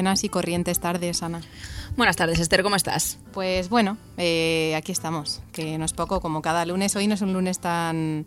Buenas y corrientes tardes, Ana. Buenas tardes, Esther, ¿cómo estás? Pues bueno, eh, aquí estamos, que no es poco como cada lunes. Hoy no es un lunes tan,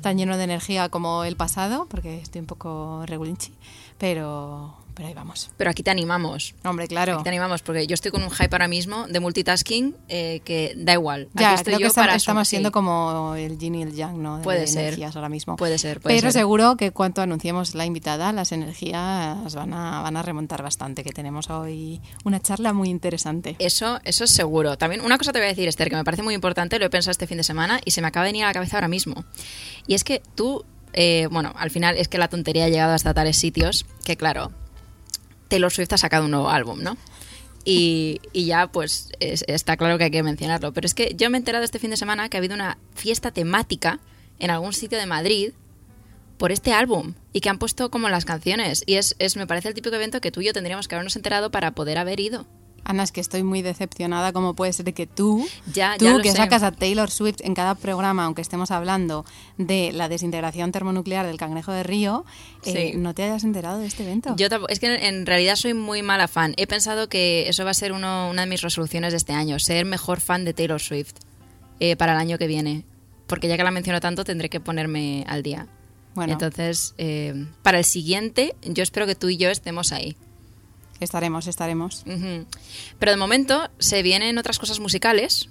tan lleno de energía como el pasado, porque estoy un poco regulinchi, pero, pero ahí vamos. Pero aquí te animamos. Hombre, claro. Aquí te animamos, porque yo estoy con un hype ahora mismo de multitasking eh, que da igual. Aquí Ya, estoy creo que yo estamos, para estamos sí. siendo como el yin y el yang, ¿no? De Puede ser. energías ahora mismo. Puede ser, puede Pero ser. seguro que cuanto anunciemos la invitada, las energías van a, van a remontar bastante, que tenemos hoy una charla muy interesante. Eso, eso es seguro. También una cosa te voy a decir, Esther, que me parece muy importante, lo he pensado este fin de semana y se me acaba de venir a la cabeza ahora mismo. Y es que tú, eh, bueno, al final es que la tontería ha llegado hasta tales sitios que, claro, Taylor Swift ha sacado un nuevo álbum, ¿no? Y, y ya, pues, es- está claro que hay que mencionarlo. Pero es que yo me he enterado este fin de semana que ha habido una fiesta temática en algún sitio de Madrid por este álbum y que han puesto como las canciones. Y es, es me parece el típico evento que tú y yo tendríamos que habernos enterado para poder haber ido. Ana, es que estoy muy decepcionada. ¿Cómo puede ser que tú, Ya, tú ya que sé. sacas a Taylor Swift en cada programa, aunque estemos hablando de la desintegración termonuclear del cangrejo de Río, eh, Sí. no te hayas enterado de este evento? Yo es que en realidad soy muy mala fan. He pensado que eso va a ser uno- una de mis resoluciones de este año, ser mejor fan de Taylor Swift eh, para el año que viene. Porque ya que la menciono tanto, tendré que ponerme al día. bueno, Entonces, eh, para el siguiente, yo espero que tú y yo estemos ahí. Estaremos, estaremos. Pero de momento se vienen otras cosas musicales,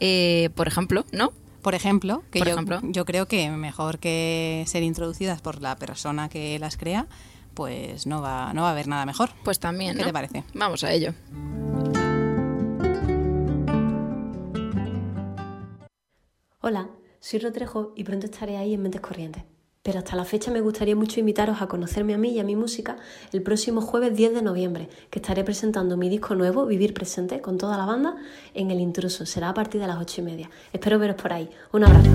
eh, por ejemplo, ¿no? Por ejemplo, que Por yo, ejemplo. yo creo que mejor que ser introducidas por la persona que las crea, pues no va, no va a haber nada mejor. Pues también. ¿Qué ¿no? te parece? Vamos a ello. Hola, soy Rotrejo y pronto estaré ahí en Mentes Corrientes. Pero hasta la fecha me gustaría mucho invitaros a conocerme a mí y a mi música el próximo jueves 10 de noviembre, que estaré presentando mi disco nuevo, Vivir Presente, con toda la banda, en El Intruso. Será a partir de las ocho y media. Espero veros por ahí. Un abrazo.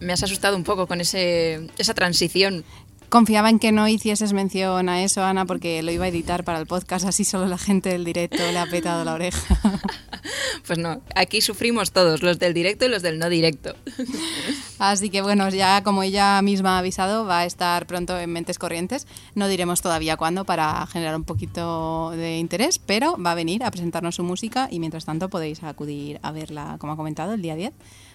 Me has asustado un poco con ese, esa transición. Confiaba en que no hicieses mención a eso, Ana, porque lo iba a editar para el podcast, así solo la gente del directo le ha petado la oreja. Pues no, aquí sufrimos todos, los del directo y los del no directo. Así que bueno, ya como ella misma ha avisado, va a estar pronto en Mentes Corrientes. No diremos todavía cuándo para generar un poquito de interés, pero va a venir a presentarnos su música y mientras tanto podéis acudir a verla, como ha comentado, el día 10.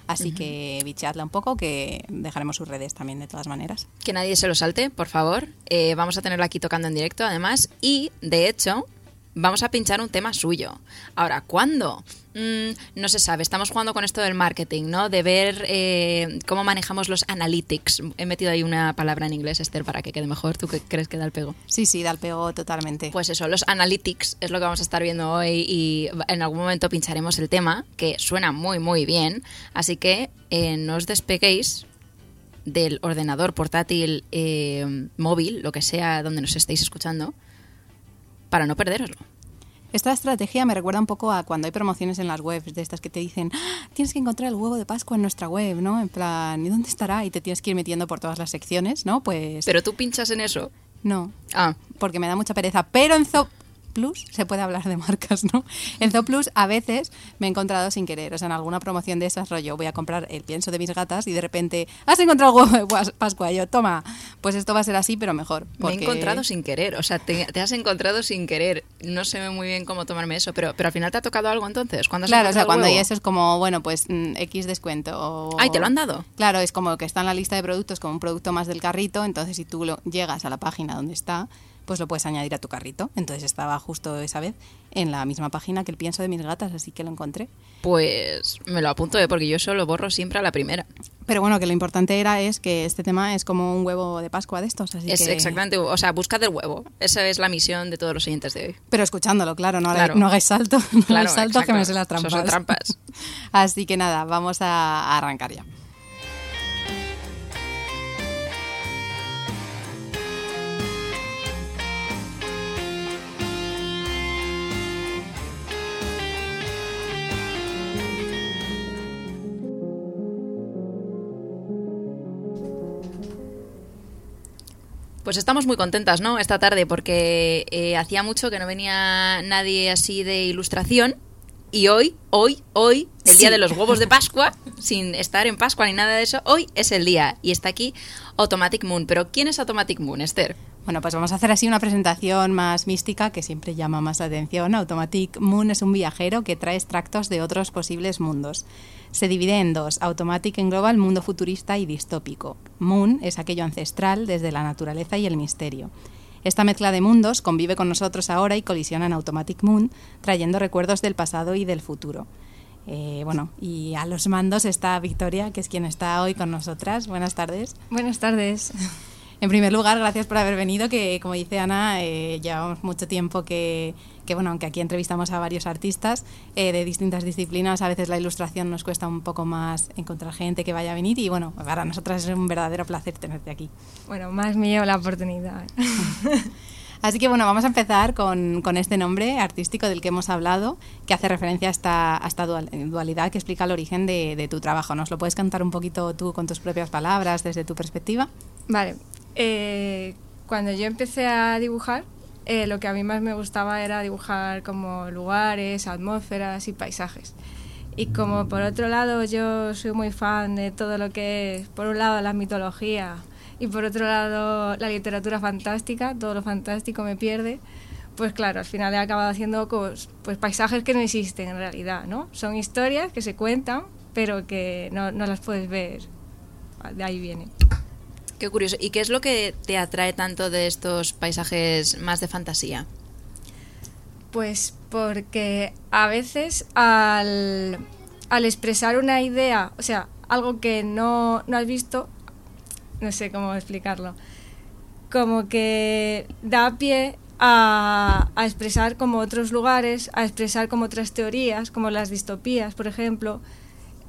Así que bicheadla un poco, que dejaremos sus redes también de todas maneras. Que nadie se lo salte, por favor. Eh, vamos a tenerlo aquí tocando en directo, además. Y, de hecho, vamos a pinchar un tema suyo. Ahora, ¿cuándo? Mm, no se sabe. Estamos jugando con esto del marketing, ¿no? De ver eh, cómo manejamos los analytics. He metido ahí una palabra en inglés, Esther, para que quede mejor. ¿Tú qué crees que da el pego? Sí, sí, da el pego totalmente. Pues eso, los analytics es lo que vamos a estar viendo hoy y en algún momento pincharemos el tema, que suena muy, muy bien. Así que eh, no os despeguéis del ordenador portátil, eh, móvil, lo que sea donde nos estéis escuchando, para no perderoslo. Esta estrategia me recuerda un poco a cuando hay promociones en las webs de estas que te dicen, "Ah, tienes que encontrar el huevo de Pascua en nuestra web, ¿no? En plan, ¿y dónde estará? Y te tienes que ir metiendo por todas las secciones, ¿no? Pues Pero tú pinchas en eso. no, Ah, porque me da mucha pereza. Pero en Plus se puede hablar de marcas, ¿no? En Zo Plus a veces me he encontrado sin querer, o sea, en alguna promoción de esas rollo, voy a comprar el pienso de mis gatas y de repente, has encontrado el huevo de Pas- Pascua, Y yo, toma, pues esto va a ser así, pero mejor. me he encontrado sin querer. O sea, te, te has encontrado sin querer. No sé muy bien cómo tomarme eso, pero, pero al final te ha tocado algo entonces. ¿Cuándo has Claro, o sea, el cuando hay huevo? eso es como, bueno, pues mm, X descuento. O... Ay, ¿te lo han dado? Claro, es como que está en la lista de productos como un producto más del carrito, entonces si tú lo, llegas a la página donde está, pues lo puedes añadir a tu carrito. Entonces estaba justo esa vez en la misma página que el pienso de mis gatas, así que lo encontré. Pues me lo apunto, ¿eh? porque yo solo borro siempre a la primera. Pero bueno, que lo importante era es que este tema es como un huevo de Pascua de estos, así Es que... exactamente, o sea, buscad el huevo. Esa es la misión de todos los oyentes de hoy. Pero escuchándolo, claro, no, Claro. no hagáis salto, no Claro, hagáis salto que me sé las trampas. Eso son trampas. Así que nada, vamos a arrancar ya. Pues estamos muy contentas, ¿no? Esta tarde, porque eh, hacía mucho que no venía nadie así de ilustración. Y hoy, hoy, hoy, el día Sí. de los huevos de Pascua, sin estar en Pascua ni nada de eso, hoy es el día. Y está aquí Automatic Moon. Pero ¿quién es Automatic Moon, Esther? Bueno, pues vamos a hacer así una presentación más mística que siempre llama más la atención. Automatic Moon es un viajero que trae extractos de otros posibles mundos. Se divide en dos. Automatic engloba el mundo futurista y distópico. Moon es aquello ancestral desde la naturaleza y el misterio. Esta mezcla de mundos convive con nosotros ahora y colisiona en Automatic Moon, trayendo recuerdos del pasado y del futuro. Eh, bueno, y a los mandos está Victoria, que es quien está hoy con nosotras. Buenas tardes. Buenas tardes. En primer lugar, gracias por haber venido, que como dice Ana, eh, llevamos mucho tiempo que, que, bueno, aunque aquí entrevistamos a varios artistas eh, de distintas disciplinas, a veces la ilustración nos cuesta un poco más encontrar gente que vaya a venir y bueno, para nosotras es un verdadero placer tenerte aquí. Bueno, más llevo la oportunidad. Así que bueno, vamos a empezar con, con este nombre artístico del que hemos hablado, que hace referencia a esta, a esta dual- dualidad que explica el origen de, de tu trabajo. ¿Nos lo puedes cantar un poquito tú con tus propias palabras, desde tu perspectiva? Vale, eh, cuando yo empecé a dibujar, eh, lo que a mí más me gustaba era dibujar como lugares, atmósferas y paisajes. Y como por otro lado yo soy muy fan de todo lo que es, por un lado, la mitología y por otro lado la literatura fantástica, todo lo fantástico me pierde, pues claro, al final he acabado haciendo cos- pues, paisajes que no existen en realidad, ¿no? Son historias que se cuentan, pero que no, no las puedes ver. De ahí viene. Qué curioso. ¿Y qué es lo que te atrae tanto de estos paisajes más de fantasía? Pues porque a veces al, al expresar una idea, o sea, algo que no, no has visto, no sé cómo explicarlo, como que da pie a, a expresar como otros lugares, a expresar como otras teorías, como las distopías, por ejemplo,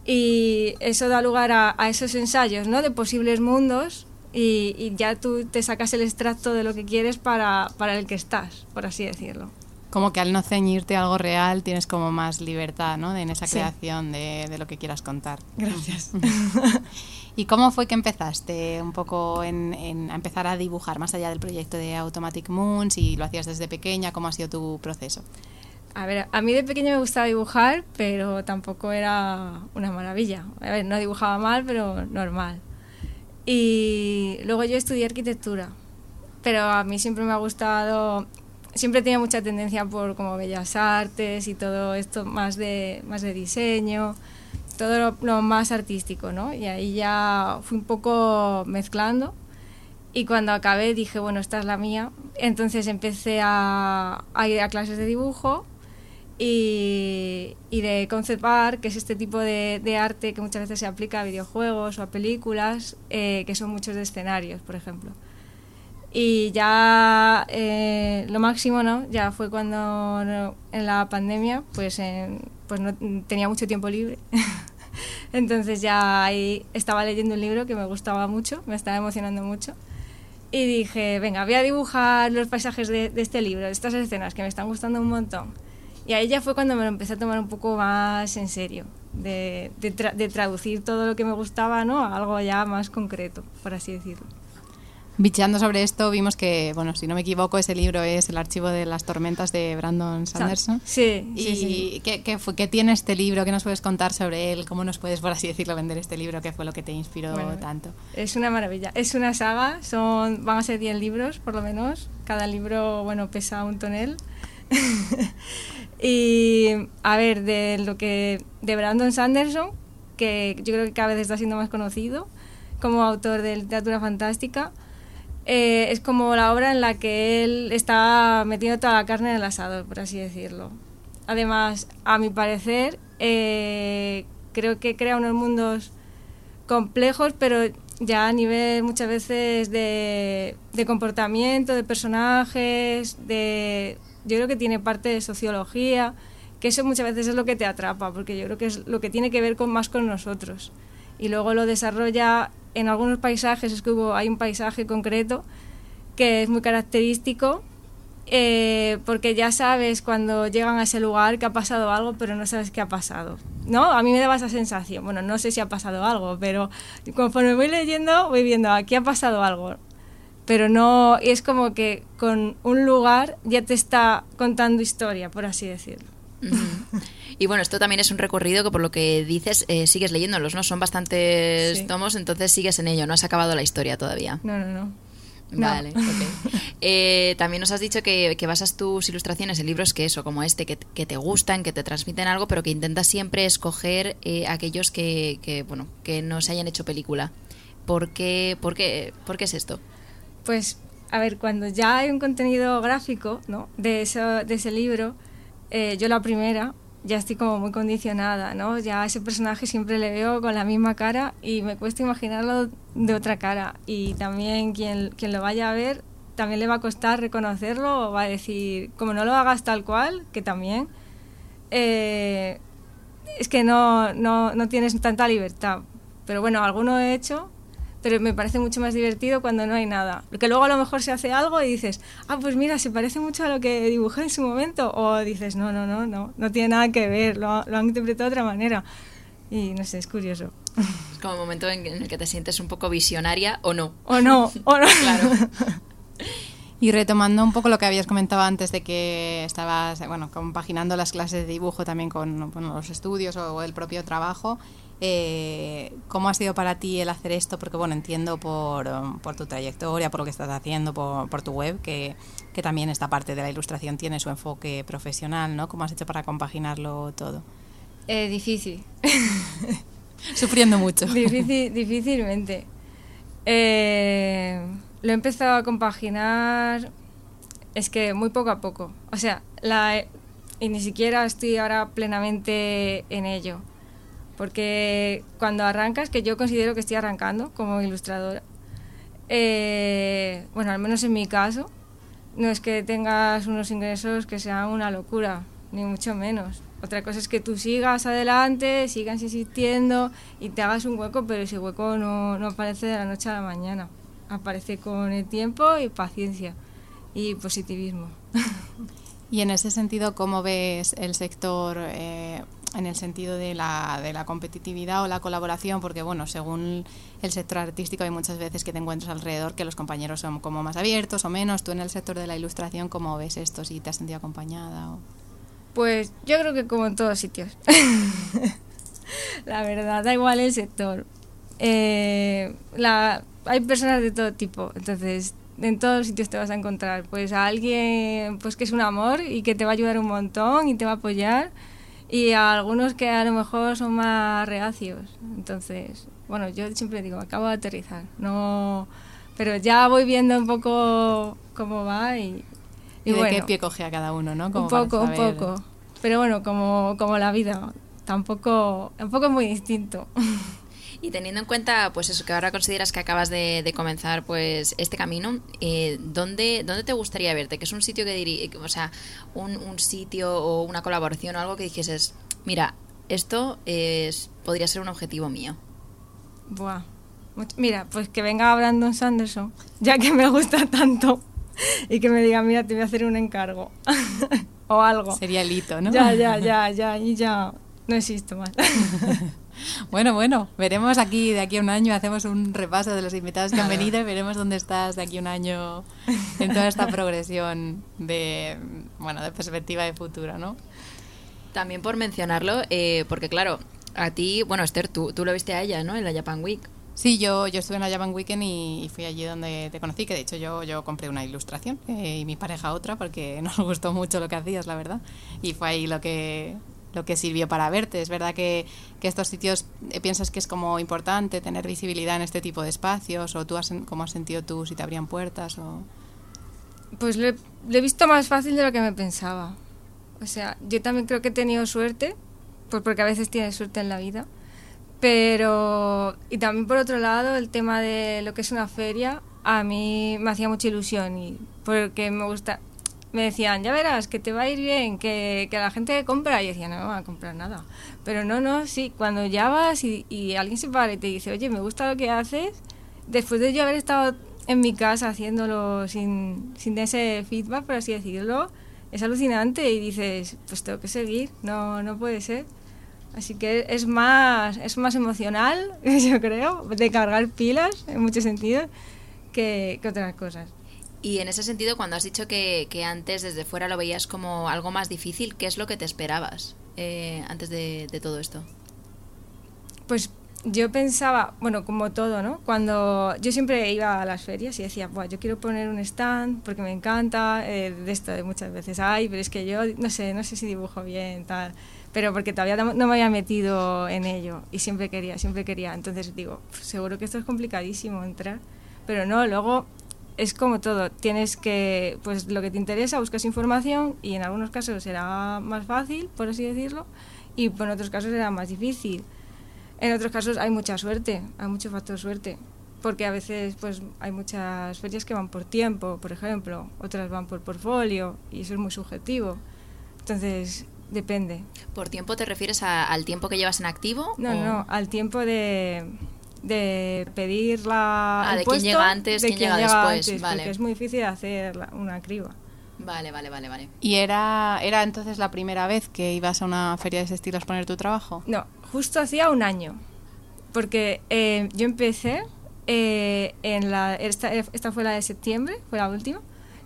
y eso da lugar a, a esos ensayos, ¿no? De posibles mundos y, y ya tú te sacas el extracto de lo que quieres para, para el que estás, por así decirlo. Como que al no ceñirte a algo real tienes como más libertad, ¿no? En esa Sí. creación de, de lo que quieras contar. Gracias. ¿Y cómo fue que empezaste un poco en, en a empezar a dibujar más allá del proyecto de Automatic Moon? Si lo hacías desde pequeña, ¿cómo ha sido tu proceso? A ver, a mí de pequeño me gustaba dibujar, pero tampoco era una maravilla. A ver, no dibujaba mal, pero normal. Y luego yo estudié arquitectura, pero a mí siempre me ha gustado, siempre tenía mucha tendencia por como bellas artes y todo esto más de, más de diseño, todo lo, lo más artístico, ¿no? Y ahí ya fui un poco mezclando. Y cuando acabé dije, bueno, esta es la mía. Entonces empecé a, a ir a clases de dibujo y, y de concept art, que es este tipo de, de arte que muchas veces se aplica a videojuegos o a películas, eh, que son muchos de escenarios, por ejemplo. Y ya eh, lo máximo, ¿no? Ya fue cuando no, en la pandemia, pues, en- pues no tenía mucho tiempo libre. Entonces ya ahí estaba leyendo un libro que me gustaba mucho, me estaba emocionando mucho. Y dije, venga, voy a dibujar los paisajes de, de este libro, estas escenas que me están gustando un montón. Y ahí ya fue cuando me lo empecé a tomar un poco más en serio, de, de tra- de traducir todo lo que me gustaba ¿no? a algo ya más concreto, por así decirlo. Bicheando sobre esto, vimos que, bueno, si no me equivoco, ese libro es El archivo de las tormentas de Brandon Sanderson. Sí, ¿Y sí, sí. ¿qué, qué, fue, qué tiene este libro? ¿Qué nos puedes contar sobre él? ¿Cómo nos puedes, por así decirlo, vender este libro? ¿Qué fue lo que te inspiró Bueno, tanto? Es una maravilla. Es una saga, son, van a ser 10 libros por lo menos. Cada libro, bueno, pesa un tonel. y a ver, de lo que. de Brandon Sanderson, que yo creo que cada vez está siendo más conocido como autor de literatura fantástica. eh, es como la obra en la que él está metiendo toda la carne en el asador, por así decirlo. Además, a mi parecer, eh, creo que crea unos mundos complejos, pero ya a nivel muchas veces de, de comportamiento, de personajes, de yo creo que tiene parte de sociología, que eso muchas veces es lo que te atrapa, porque yo creo que es lo que tiene que ver con más con nosotros. Y luego lo desarrolla en algunos paisajes, es que hubo, hay un paisaje concreto que es muy característico, eh, porque ya sabes cuando llegan a ese lugar que ha pasado algo, pero no sabes qué ha pasado. ¿No? A mí me daba esa sensación. Bueno, no sé si ha pasado algo, pero conforme voy leyendo, voy viendo, aquí ha pasado algo. Pero no, y es como que con un lugar ya te está contando historia, por así decirlo. Y bueno, esto también es un recorrido que por lo que dices eh, sigues leyéndolos, ¿no? Son bastantes Sí. tomos, entonces sigues en ello, no has acabado la historia todavía. No, no, no. No. Vale, ok. Eh, también nos has dicho que, que basas tus ilustraciones en libros que eso, como este, que, que te gustan, que te transmiten algo, pero que intentas siempre escoger eh, aquellos que, que, bueno, que no se hayan hecho película. ¿Por qué, por qué, por qué es esto? Pues, a ver, cuando ya hay un contenido gráfico ¿no? de, ese libro, eh, yo la primera ya estoy como muy condicionada, ¿no? Ya a ese personaje siempre le veo con la misma cara y me cuesta imaginarlo de otra cara. Y también quien, quien lo vaya a ver, también le va a costar reconocerlo o va a decir, como no lo hagas tal cual, que también, eh, es que no, no, no tienes tanta libertad. Pero bueno, alguno he hecho, pero me parece mucho más divertido cuando no hay nada. Porque luego a lo mejor se hace algo y dices, ah, pues mira, se parece mucho a lo que dibujé en su momento. O dices, no, no, no, no, no tiene nada que ver, lo, lo han interpretado de otra manera. Y no sé, es curioso. Es como un momento en, en el que te sientes un poco visionaria o no. O no, o no. Claro. Y retomando un poco lo que habías comentado antes de que estabas, bueno, compaginando las clases de dibujo también con bueno, los estudios o el propio trabajo, eh, ¿cómo ha sido para ti el hacer esto? Porque, bueno, entiendo por, um, por tu trayectoria, por lo que estás haciendo, por, por tu web, que, que también esta parte de la ilustración tiene su enfoque profesional, ¿no? ¿Cómo has hecho para compaginarlo todo? Eh, difícil. Sufriendo mucho. Difícil, difícilmente. Eh, lo he empezado a compaginar, es que muy poco a poco. O sea, la, y ni siquiera estoy ahora plenamente en ello. Porque cuando arrancas, que yo considero que estoy arrancando como ilustradora, eh, bueno, al menos en mi caso, no es que tengas unos ingresos que sean una locura, ni mucho menos. Otra cosa es que tú sigas adelante, sigas insistiendo y te hagas un hueco, pero ese hueco no, no aparece de la noche a la mañana. Aparece con el tiempo y paciencia y positivismo. Y en ese sentido, ¿cómo ves el sector eh, en el sentido de la, de la competitividad o la colaboración? Porque, bueno, según el sector artístico hay muchas veces que te encuentras alrededor que los compañeros son como más abiertos o menos. Tú en el sector de la ilustración, ¿cómo ves esto? ¿Si te has sentido acompañada? O... Pues yo creo que como en todos sitios. la verdad, da igual el sector. Eh, la, hay personas de todo tipo, entonces en todos los sitios te vas a encontrar pues a alguien pues que es un amor y que te va a ayudar un montón y te va a apoyar y a algunos que a lo mejor son más reacios. Entonces, bueno, yo siempre digo, acabo de aterrizar, no pero ya voy viendo un poco cómo va y, ¿Y, de bueno, qué pie coge a cada uno, no? Como un poco, un poco. Pero bueno, como, como la vida, tampoco, tampoco es muy distinto. Y teniendo en cuenta, pues eso, que ahora consideras que acabas de, de comenzar, pues, este camino, eh, ¿dónde, ¿dónde te gustaría verte? Que es un sitio que diría, o sea, un, un sitio o una colaboración o algo que dijeses, mira, esto es, podría ser un objetivo mío. Buah. Mira, pues que venga Brandon Sanderson, ya que me gusta tanto, y que me diga, mira, te voy a hacer un encargo. o algo. Sería el hito, ¿no? Ya, ya, ya, ya, y ya no existo más. Bueno, bueno, veremos aquí de aquí a un año, hacemos un repaso de los invitados que han venido y veremos dónde estás de aquí a un año en toda esta progresión de, bueno, de perspectiva de futuro, ¿no? También por mencionarlo, eh, porque claro, a ti, bueno, Esther, tú, tú lo viste a ella, ¿no? En la Japan Week. Sí, yo, yo estuve en la Japan Weekend y, y fui allí donde te conocí, que de hecho yo, yo compré una ilustración eh, y mi pareja otra porque nos gustó mucho lo que hacías, la verdad. Y fue ahí lo que, lo que sirvió para verte. Es verdad que, que estos sitios eh, piensas que es como importante tener visibilidad en este tipo de espacios o tú has, cómo has sentido tú si te abrían puertas o... Pues lo he, visto más fácil de lo que me pensaba. O sea, yo también creo que he tenido suerte, pues porque a veces tienes suerte en la vida. Pero, y también por otro lado, el tema de lo que es una feria, a mí me hacía mucha ilusión y porque me gusta, me decían, ya verás, que te va a ir bien, que, que la gente compra. Y decía, no me van a comprar nada. Pero no, no, sí, cuando ya vas y, y alguien se para y te dice, oye, me gusta lo que haces, después de yo haber estado en mi casa haciéndolo sin, sin ese feedback, por así decirlo, es alucinante y dices, pues tengo que seguir, no, no puede ser. Así que es más, es más emocional, yo creo, de cargar pilas en muchos sentidos que, que otras cosas. Y en ese sentido, cuando has dicho que, antes desde fuera lo veías como algo más difícil, ¿qué es lo que te esperabas eh, antes de, todo esto? Pues yo pensaba, bueno, como todo, ¿no? Cuando yo siempre iba a las ferias y decía, Buah, yo quiero poner un stand porque me encanta, eh, de esto de muchas veces, ay, pero es que yo no sé, no sé si dibujo bien, tal, pero porque todavía no me había metido en ello y siempre quería, siempre quería. Entonces digo, seguro que esto es complicadísimo entrar, pero no, luego es como todo, tienes que, pues lo que te interesa, buscas información y en algunos casos será más fácil, por así decirlo, y en otros casos será más difícil. En otros casos hay mucha suerte, hay mucho factor suerte, porque a veces pues hay muchas ferias que van por tiempo, por ejemplo, otras van por portfolio y eso es muy subjetivo. Entonces, depende. ¿Por tiempo te refieres a, al tiempo que llevas en activo? No, o... no, al tiempo de de pedir la ah, de quién llega antes, de quién, quién llega, llega después, antes, vale. porque es muy difícil hacer la, una criba. Vale, vale, vale, vale. ¿Y era, era entonces la primera vez que ibas a una feria de ese estilo a exponer tu trabajo? No, justo hacía un año. Porque eh, yo empecé eh, en la. Esta, esta fue la de septiembre, fue la última.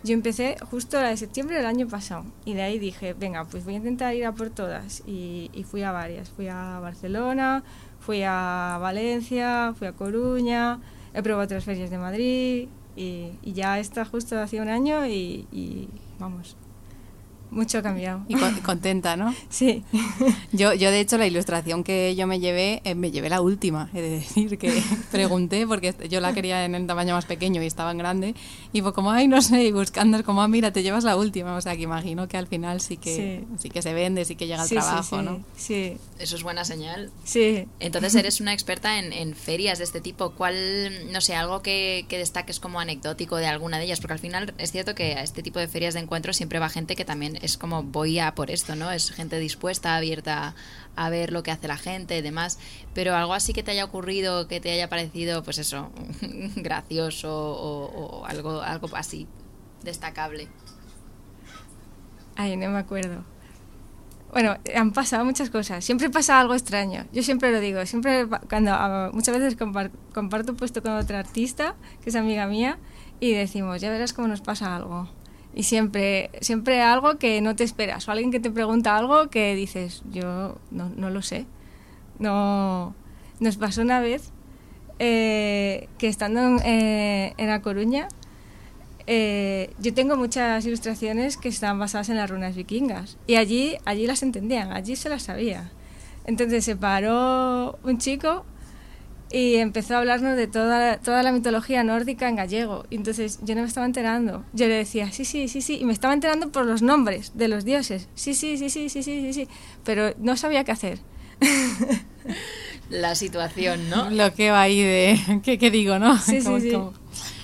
Yo empecé justo la de septiembre del año pasado. Y de ahí dije, venga, pues voy a intentar ir a por todas. Y, y fui a varias. Fui a Barcelona, fui a Valencia, fui a Coruña, he probado otras ferias de Madrid y, y ya está justo hace un año y, y, vamos, mucho ha cambiado. Y con, contenta, ¿no? Sí. Yo, yo, de hecho, la ilustración que yo me llevé, eh, me llevé la última, he de decir, que pregunté, porque yo la quería en el tamaño más pequeño y estaba en grande, y fue como, ay, no sé, y buscando, es como, ah, mira, te llevas la última, o sea, que imagino que al final sí que, sí. sí que se vende, sí que llega al sí, trabajo, sí, ¿no? Sí. Eso es buena señal. Sí. Entonces eres una experta en, en ferias de este tipo. ¿Cuál, no sé, algo que, que, destaques como anecdótico de alguna de ellas? Porque al final es cierto que a este tipo de ferias de encuentro siempre va gente que también es como voy a por esto, ¿no? Es gente dispuesta, abierta a ver lo que hace la gente y demás. Pero algo así que te haya ocurrido, que te haya parecido, pues eso, gracioso o, algo, algo así destacable. Ay, no me acuerdo. Bueno, han pasado muchas cosas. Siempre pasa algo extraño. Yo siempre lo digo. Siempre cuando uh, muchas veces comparto, comparto puesto con otra artista que es amiga mía y decimos ya verás cómo nos pasa algo. Y siempre siempre algo que no te esperas o alguien que te pregunta algo que dices yo no, no lo sé. No nos pasó una vez eh, que estando en, eh, La Coruña eh, yo tengo muchas ilustraciones que están basadas en las runas vikingas y allí, allí las entendían, allí se las sabía. Entonces se paró un chico y empezó a hablarnos de toda, toda la mitología nórdica en gallego. Y entonces yo no me estaba enterando. Yo le decía, sí, sí, sí, sí. Y me estaba enterando por los nombres de los dioses. Sí, sí, sí, sí, sí, sí, sí. sí. Pero no sabía qué hacer. la situación, ¿no? Lo que va ahí de... ¿Qué, qué digo, no? Sí, sí, sí. Como...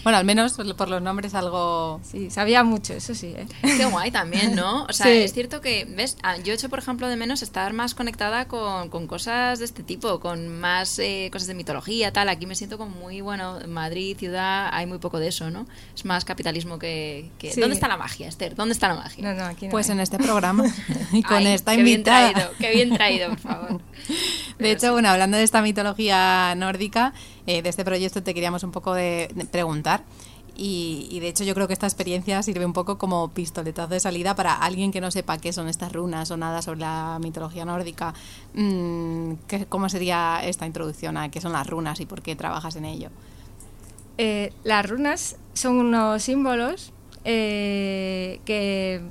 Bueno, al menos por los nombres algo... Sí, sabía mucho, eso sí. ¿eh? Qué guay también, ¿no? O sea, Sí. es cierto que, ¿ves? Ah, Yo he hecho, por ejemplo, de menos estar más conectada con, con cosas de este tipo, con más eh, cosas de mitología, tal. Aquí me siento como muy, bueno, en Madrid, ciudad, hay muy poco de eso, ¿no? Es más capitalismo que... que... Sí. ¿Dónde está la magia, Esther? ¿Dónde está la magia? No, no, aquí no. Pues hay. en este programa y con Ay, esta qué bien invitada. traído, qué bien traído, por favor. De Pero hecho, sí. bueno, hablando de esta mitología nórdica, eh, de este proyecto te queríamos un poco de, preguntar. Y, y, de hecho yo creo que esta experiencia sirve un poco como pistoletazo de salida para alguien que no sepa qué son estas runas o nada sobre la mitología nórdica. Mm, ¿qué, ¿Cómo sería esta introducción a qué son las runas y por qué trabajas en ello? Eh, las runas son unos símbolos eh, que,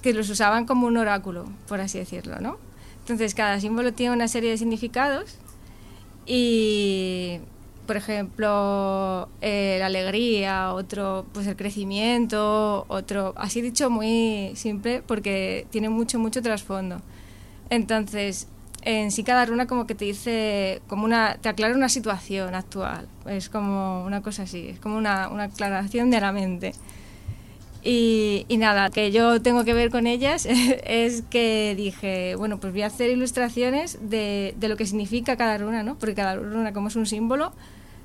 que los usaban como un oráculo, por así decirlo, ¿no? Entonces, cada símbolo tiene una serie de significados y, por ejemplo, eh, la alegría, otro, pues el crecimiento, otro, así dicho muy simple porque tiene mucho, mucho trasfondo. Entonces, en sí cada runa como que te dice, como una, te aclara una situación actual, es como una cosa así, es como una, una aclaración de la mente. Y, nada, que yo tengo que ver con ellas es que dije, bueno, pues voy a hacer ilustraciones de, de, lo que significa cada runa, ¿no? Porque cada runa, como es un símbolo,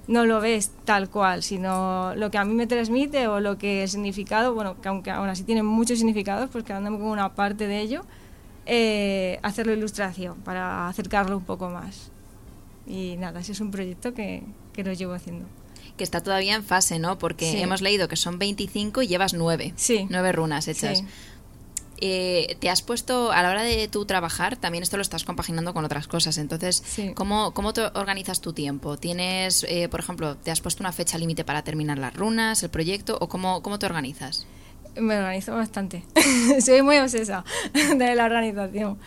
no lo ves tal cual, sino lo que a mí me transmite o lo que el significado, bueno, que aunque aún así tiene muchos significados, pues quedándome con una parte de ello, eh, hacerlo ilustración para acercarlo un poco más. Y nada, ese es un proyecto que, que lo llevo haciendo que está todavía en fase, ¿no? Porque Sí. hemos leído que son 25 y llevas 9. Sí. 9 runas hechas. Sí. Eh, te has puesto, a la hora de tu trabajar, también esto lo estás compaginando con otras cosas. Entonces, Sí. ¿cómo, ¿cómo te organizas tu tiempo? ¿Tienes, eh, por ejemplo, te has puesto una fecha límite para terminar las runas, el proyecto, o cómo, cómo te organizas? Me organizo bastante. Soy muy obsesa de la organización.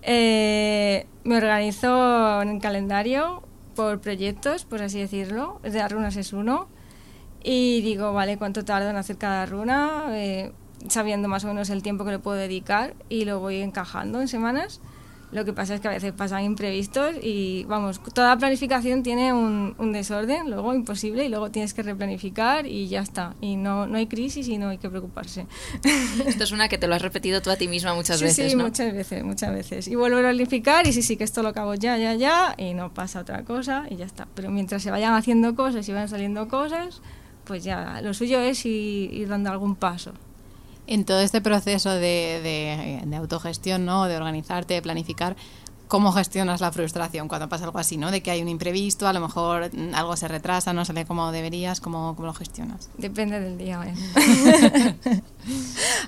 Eh, me organizo en el calendario por proyectos, por así decirlo. De las runas es uno. Y digo, vale, ¿cuánto tardo en hacer cada runa? Eh, sabiendo más o menos el tiempo que le puedo dedicar y lo voy encajando en semanas. Lo que pasa es que a veces pasan imprevistos y, vamos, toda planificación tiene un, un desorden, luego imposible, y luego tienes que replanificar y ya está. Y no, no hay crisis y no hay que preocuparse. Esto es una que te lo has repetido tú a ti misma muchas sí, veces, sí, ¿no? muchas veces, muchas veces. Y vuelvo a planificar y sí, sí, que esto lo acabo ya, ya, ya, y no pasa otra cosa y ya está. Pero mientras se vayan haciendo cosas y vayan saliendo cosas, pues ya, lo suyo es ir, ir dando algún paso. En todo este proceso de, de- de autogestión, ¿no? De organizarte, de planificar, ¿cómo gestionas la frustración cuando pasa algo así, ¿no? De que hay un imprevisto, a lo mejor mm, algo se retrasa, no sale como deberías, ¿cómo, cómo lo gestionas? Depende del día. ¿eh?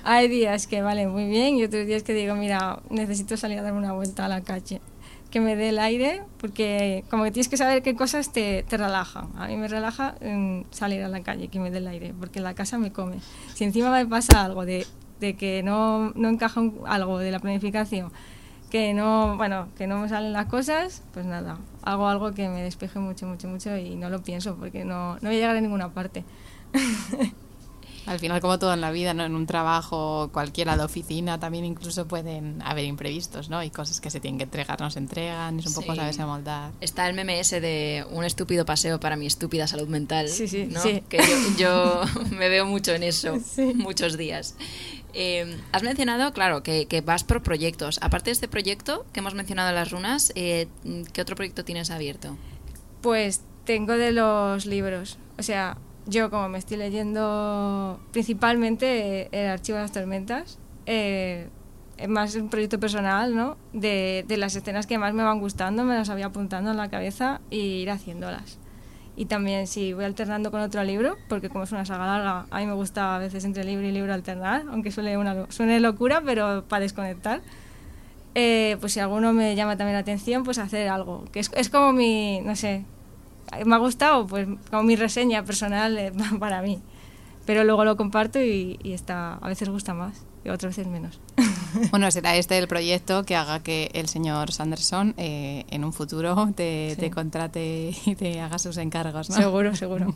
Hay días que valen muy bien y otros días que digo, mira, necesito salir a dar una vuelta a la calle, que me dé el aire, porque como que tienes que saber qué cosas te, te relajan. A mí me relaja mm, salir a la calle, que me dé el aire, porque la casa me come. Si encima me pasa algo de, de que no, no encaja un- algo de la planificación, que no, bueno, que no me salen las cosas, pues nada, hago algo que me despeje mucho, mucho, mucho y no lo pienso, porque no, no voy a llegar a ninguna parte. Al final, como todo en la vida, ¿no? En un trabajo cualquiera de oficina también incluso pueden haber imprevistos, ¿no? Y cosas que se tienen que entregar, no se entregan, es un poco Sí. saberse moldar. Está el meme ese de un estúpido paseo para mi estúpida salud mental. Sí, sí, ¿no? sí. Que yo, yo me veo mucho en eso, Sí. muchos días. Eh, has mencionado, claro, que, que vas por proyectos. Aparte de este proyecto que hemos mencionado en las runas, eh, ¿qué otro proyecto tienes abierto? Pues tengo de los libros. O sea, yo como me estoy leyendo principalmente eh, el Archivo de las Tormentas, eh, es más un proyecto personal, ¿no? De, de las escenas que más me van gustando, me las había apuntando en la cabeza y ir haciéndolas. Y también si voy alternando con otro libro, porque como es una saga larga, a mí me gusta a veces entre libro y libro alternar, aunque suele una, suene locura, pero para desconectar. Eh, pues si alguno me llama también la atención, pues hacer algo. Que es, es como mi, no sé, me ha gustado, pues como mi reseña personal eh, para mí. Pero luego lo comparto y, y está, a veces gusta más y otras veces menos. Bueno, será este el proyecto que haga que el señor Sanderson eh, en un futuro te, Sí. te contrate y te haga sus encargos, ¿no? Seguro, seguro.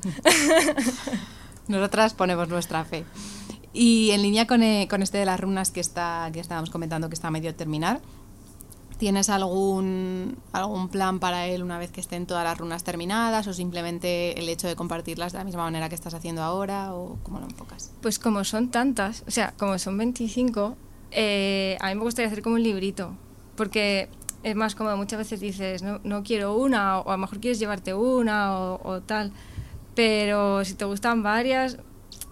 Nosotras ponemos nuestra fe. Y en línea con, eh, con este de las runas que, está, que estábamos comentando que está a medio terminar, ¿tienes algún, algún plan para él una vez que estén todas las runas terminadas o simplemente el hecho de compartirlas de la misma manera que estás haciendo ahora o cómo lo enfocas? Pues como son tantas, o sea, como son 25, eh, a mí me gustaría hacer como un librito, porque es más como muchas veces dices, no, no quiero una, o a lo mejor quieres llevarte una o tal, pero si te gustan varias,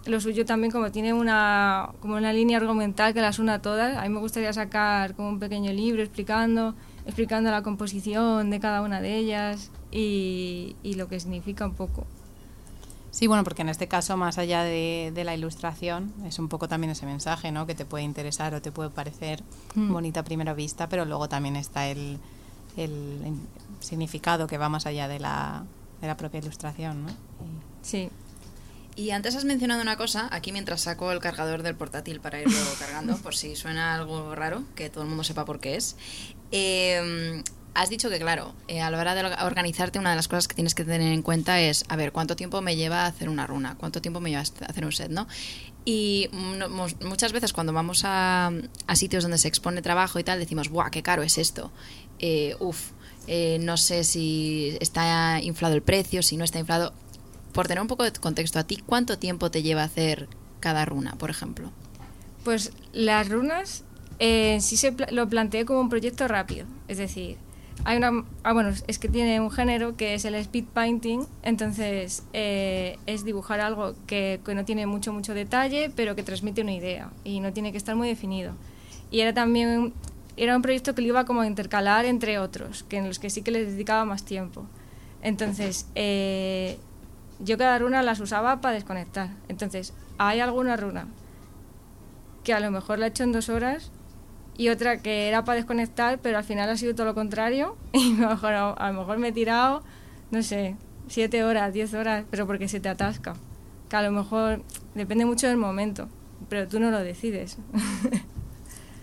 lo suyo también como tiene una, como una línea argumental que las una todas, a mí me gustaría sacar como un pequeño libro explicando, explicando la composición de cada una de ellas y, y lo que significa un poco. Sí, bueno, porque en este caso, más allá de, de la ilustración, es un poco también ese mensaje, ¿no? Que te puede interesar o te puede parecer Mm. bonita a primera vista, pero luego también está el, el significado que va más allá de la, de la propia ilustración, ¿no? Sí. Y antes has mencionado una cosa, aquí mientras saco el cargador del portátil para irlo cargando, por si suena algo raro, que todo el mundo sepa por qué es. Eh, has dicho que, claro, eh, a la hora de organizarte, una de las cosas que tienes que tener en cuenta es, a ver, ¿cuánto tiempo me lleva a hacer una runa? ¿Cuánto tiempo me lleva a hacer un set, no? Y muchas veces cuando vamos a, sitios donde se expone trabajo y tal, decimos, ¡buah, qué caro es esto! Eh, uf, eh, no sé si está inflado el precio, si no está inflado. Por tener un poco de contexto, ¿a ti cuánto tiempo te lleva hacer cada runa, por ejemplo? Pues las runas eh, sí se lo planteé como un proyecto rápido. Es decir, hay una. Ah, bueno, es que tiene un género que es el speed painting, entonces eh, es dibujar algo que, que, no tiene mucho, mucho detalle, pero que transmite una idea y no tiene que estar muy definido. Y era también era un proyecto que lo iba como a intercalar entre otros, que en los que sí que les dedicaba más tiempo. Entonces, eh, yo cada runa las usaba para desconectar. Entonces, hay alguna runa que a lo mejor la he hecho en dos horas y otra que era para desconectar, pero al final ha sido todo lo contrario y a lo mejor, a lo mejor me he tirado, no sé, siete horas, diez horas, pero porque se te atasca. Que a lo mejor depende mucho del momento, pero tú no lo decides.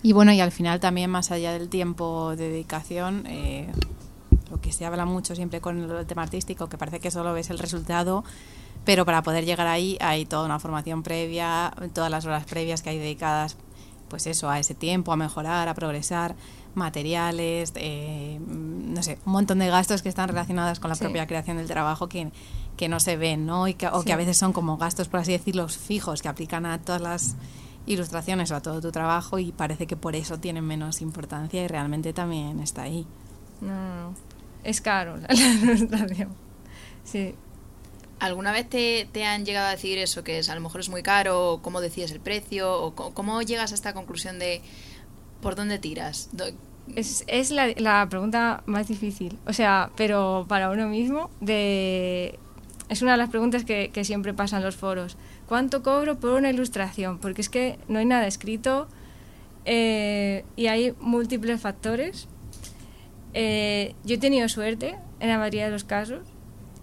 Y bueno, y al final también más allá del tiempo de dedicación, eh, lo que se habla mucho siempre con el tema artístico, que parece que solo ves el resultado, pero para poder llegar ahí hay toda una formación previa, todas las horas previas que hay dedicadas, pues eso, a ese tiempo, a mejorar, a progresar, materiales, eh, no sé, un montón de gastos que están relacionados con la propia creación del trabajo que, que no se ven, ¿no? Y que, o que a veces son como gastos, por así decirlo, fijos, que aplican a todas las ilustraciones o a todo tu trabajo y parece que por eso tienen menos importancia y realmente también está ahí. No, no, no. Es caro la, ilustración. Sí. ¿Alguna vez te, te, han llegado a decir eso, que es, a lo mejor es muy caro, o cómo decides el precio, o cómo, llegas a esta conclusión de por dónde tiras? Es, es la, la, pregunta más difícil, o sea, pero para uno mismo, de, es una de las preguntas que, que siempre pasan los foros. ¿Cuánto cobro por una ilustración? Porque es que no hay nada escrito eh, y hay múltiples factores. Eh, yo he tenido suerte en la mayoría de los casos,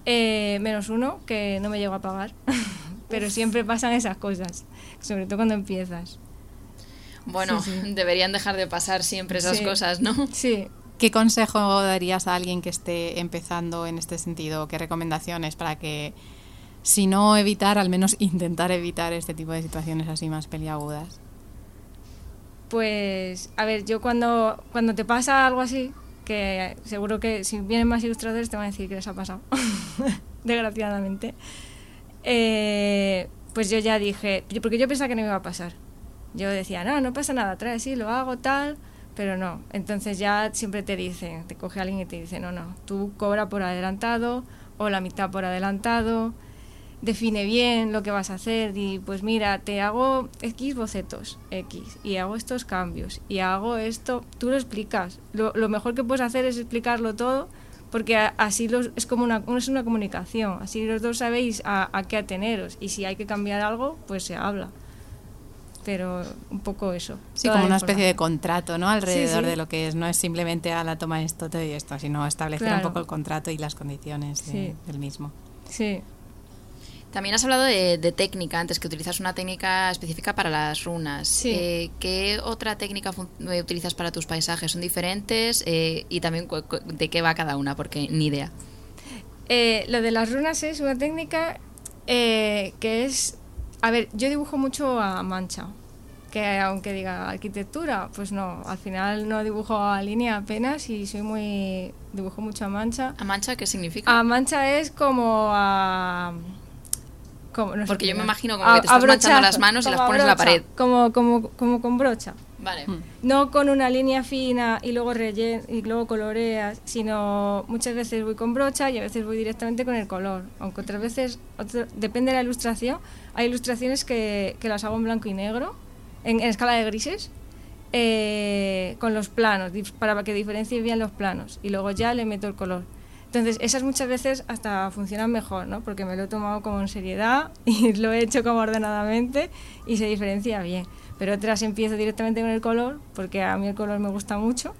eh, menos uno que no me llego a pagar, pero siempre pasan esas cosas, sobre todo cuando empiezas. Bueno, deberían dejar de pasar siempre esas cosas, ¿no? Sí. ¿Qué consejo darías a alguien que esté empezando en este sentido? ¿Qué recomendaciones para que si no evitar, al menos intentar evitar este tipo de situaciones así más peliagudas? Pues, a ver, yo cuando, cuando te pasa algo así, que seguro que si vienen más ilustradores te van a decir que les ha pasado, desgraciadamente, eh, pues yo ya dije, porque yo pensaba que no me iba a pasar. Yo decía, no, no pasa nada, trae, sí, lo hago, tal, pero no. Entonces ya siempre te dicen, te coge alguien y te dice, no, no, tú cobra por adelantado o la mitad por adelantado define bien lo que vas a hacer y pues mira, te hago X bocetos, X, y hago estos cambios, y hago esto, tú lo explicas. Lo, mejor que puedes hacer es explicarlo todo, porque así los, es como una, es una comunicación, así los dos sabéis a, qué ateneros, y si hay que cambiar algo, pues se habla. Pero un poco eso. Sí, como una especie de contrato, ¿no? Alrededor de lo que es. No es simplemente a la toma esto, todo y esto, sino establecer un poco el contrato y las condiciones del mismo. Sí, también has hablado de, técnica antes, que utilizas una técnica específica para las runas. Eh, ¿Qué otra técnica eh, utilizas para tus paisajes? ¿Son diferentes? Eh, y también de qué va cada una, porque ni idea. lo de las runas es una técnica que es... A ver, yo dibujo mucho a mancha, que aunque diga arquitectura, pues no, al final no dibujo a línea apenas y soy muy... dibujo mucho a mancha. ¿A mancha qué significa? A mancha es como a porque yo me imagino como que te estás manchando las manos y las pones en la pared. Como, como, como con brocha. Vale. Hmm. No con una línea fina y luego rellen y luego coloreas, sino muchas veces voy con brocha y a veces voy directamente con el color. Aunque otras veces, depende de la ilustración, hay ilustraciones que, que las hago en blanco y negro, en, escala de grises, eh, con los planos, para que diferencie bien los planos. Y luego ya le meto el color. Entonces, esas muchas veces hasta funcionan mejor, ¿no? Porque me lo he tomado como en seriedad y lo he hecho como ordenadamente y se diferencia bien. Pero otras empiezo directamente con el color, porque a mí el color me gusta mucho.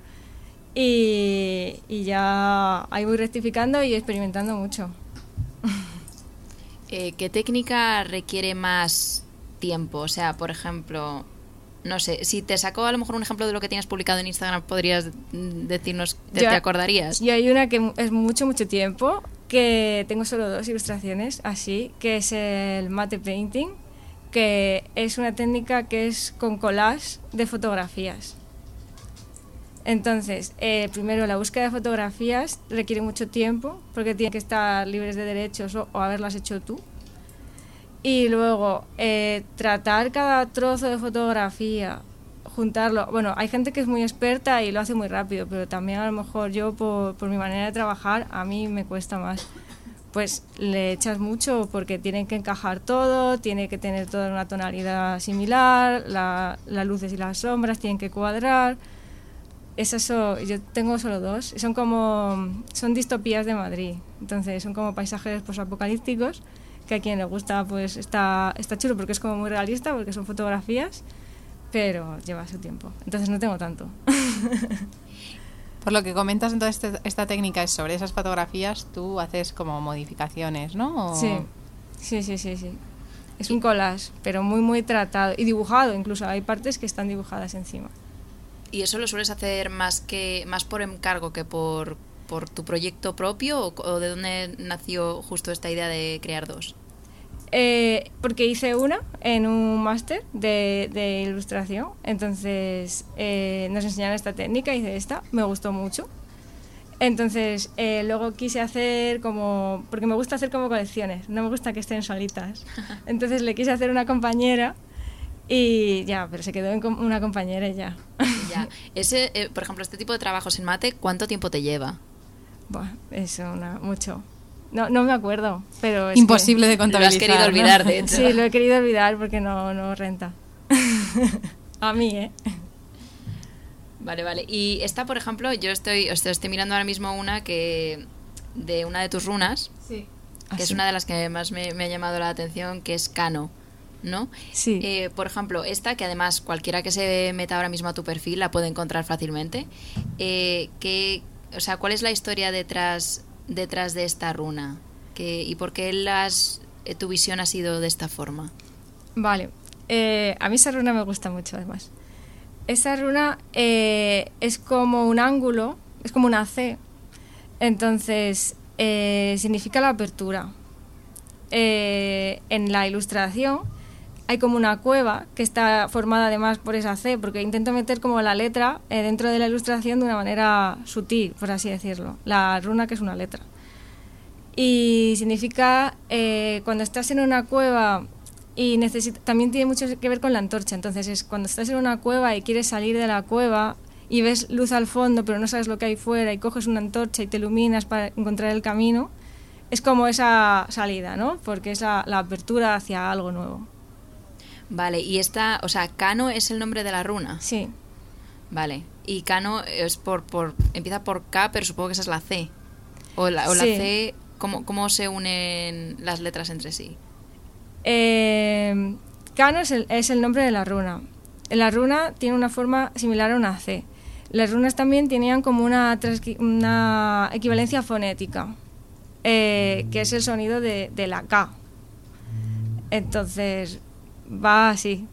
Y, y ya ahí voy rectificando y experimentando mucho. Eh, ¿Qué técnica requiere más tiempo? O sea, por ejemplo, no sé, si te saco a lo mejor un ejemplo de lo que tienes publicado en Instagram, ¿podrías decirnos, te, Yo- te acordarías? Y hay una que es mucho, mucho tiempo, que tengo solo dos ilustraciones así, que es el mate painting, que es una técnica que es con collage de fotografías. Entonces, eh, primero la búsqueda de fotografías requiere mucho tiempo porque tiene que estar libres de derechos o, o haberlas hecho tú. Y luego, eh, tratar cada trozo de fotografía, juntarlo. Bueno, hay gente que es muy experta y lo hace muy rápido, pero también a lo mejor yo, por, por mi manera de trabajar, a mí me cuesta más. Pues le echas mucho porque tiene que encajar todo, tiene que tener toda una tonalidad similar, la- las luces y las sombras tienen que cuadrar. Es eso, yo tengo solo dos, son como, son distopías de Madrid, entonces son como paisajes posapocalípticos, que a quien le gusta pues está, está chulo porque es como muy realista, porque son fotografías, pero lleva su tiempo, entonces no tengo tanto. Por lo que comentas, entonces este- esta técnica es sobre esas fotografías, tú haces como modificaciones, ¿no? O- Sí, sí, sí, sí, sí. Es un collage, pero muy, muy tratado y dibujado, incluso hay partes que están dibujadas encima. ¿Y eso lo sueles hacer más que más por encargo que por, por tu proyecto propio o, o de dónde nació justo esta idea de crear dos? Eh, porque hice una en un máster de, de ilustración, entonces eh, nos enseñaron esta técnica, hice esta, me gustó mucho. Entonces eh, luego quise hacer como, porque me gusta hacer como colecciones, no me gusta que estén solitas. Entonces le quise hacer una compañera y ya, pero se quedó en una compañera y ya. Ya. Ese, eh, por ejemplo, este tipo de trabajos en mate, ¿cuánto tiempo te lleva? Buah, es una, mucho. No, no me acuerdo, pero es que- Imposible de Lo has contabilizar. querido ¿no? olvidar, de hecho. Sí, lo he querido olvidar porque no, no renta. A mí, ¿eh? Vale, vale. Y esta, por ejemplo, yo estoy, o sea, estoy mirando ahora mismo una que de una de tus runas, Sí. Ah, que es sí. una de las que más me, me ha llamado la atención, que es Cano, ¿no? Sí. Eh, por ejemplo, esta, que además cualquiera que se meta ahora mismo a tu perfil la puede encontrar fácilmente. Eh, ¿qué- o sea, ¿cuál es la historia detrás, detrás de esta runa? ¿Qué- ¿Y por qué las, eh, tu visión ha sido de esta forma? Vale. Eh, a mí esa runa me gusta mucho, además. Esa runa eh, es como un ángulo, es como una C. Entonces, significa la apertura. En la ilustración hay como una cueva que está formada además por esa C, porque intento meter como la letra eh, dentro de la ilustración de una manera sutil, por así decirlo. La runa que es una letra. Y significa eh, cuando estás en una cueva y también tiene mucho que ver con la antorcha. Entonces es cuando estás en una cueva y quieres salir de la cueva y ves luz al fondo pero no sabes lo que hay fuera y coges una antorcha y te iluminas para encontrar el camino, es como esa salida, ¿no? Porque es la, la apertura hacia algo nuevo. Vale, y esta, o sea, Cano es el nombre de la runa. Sí, Vale. Y Cano es por, por empieza por K, pero supongo que esa es la C. O la, o la. C, ¿cómo, ¿cómo se unen las letras entre sí? Eh, Kano es el, es el nombre de la runa. La runa tiene una forma similar a una C. Las runas también tenían como una, una equivalencia fonética, eh, que es el sonido de, de la K. Entonces, va así.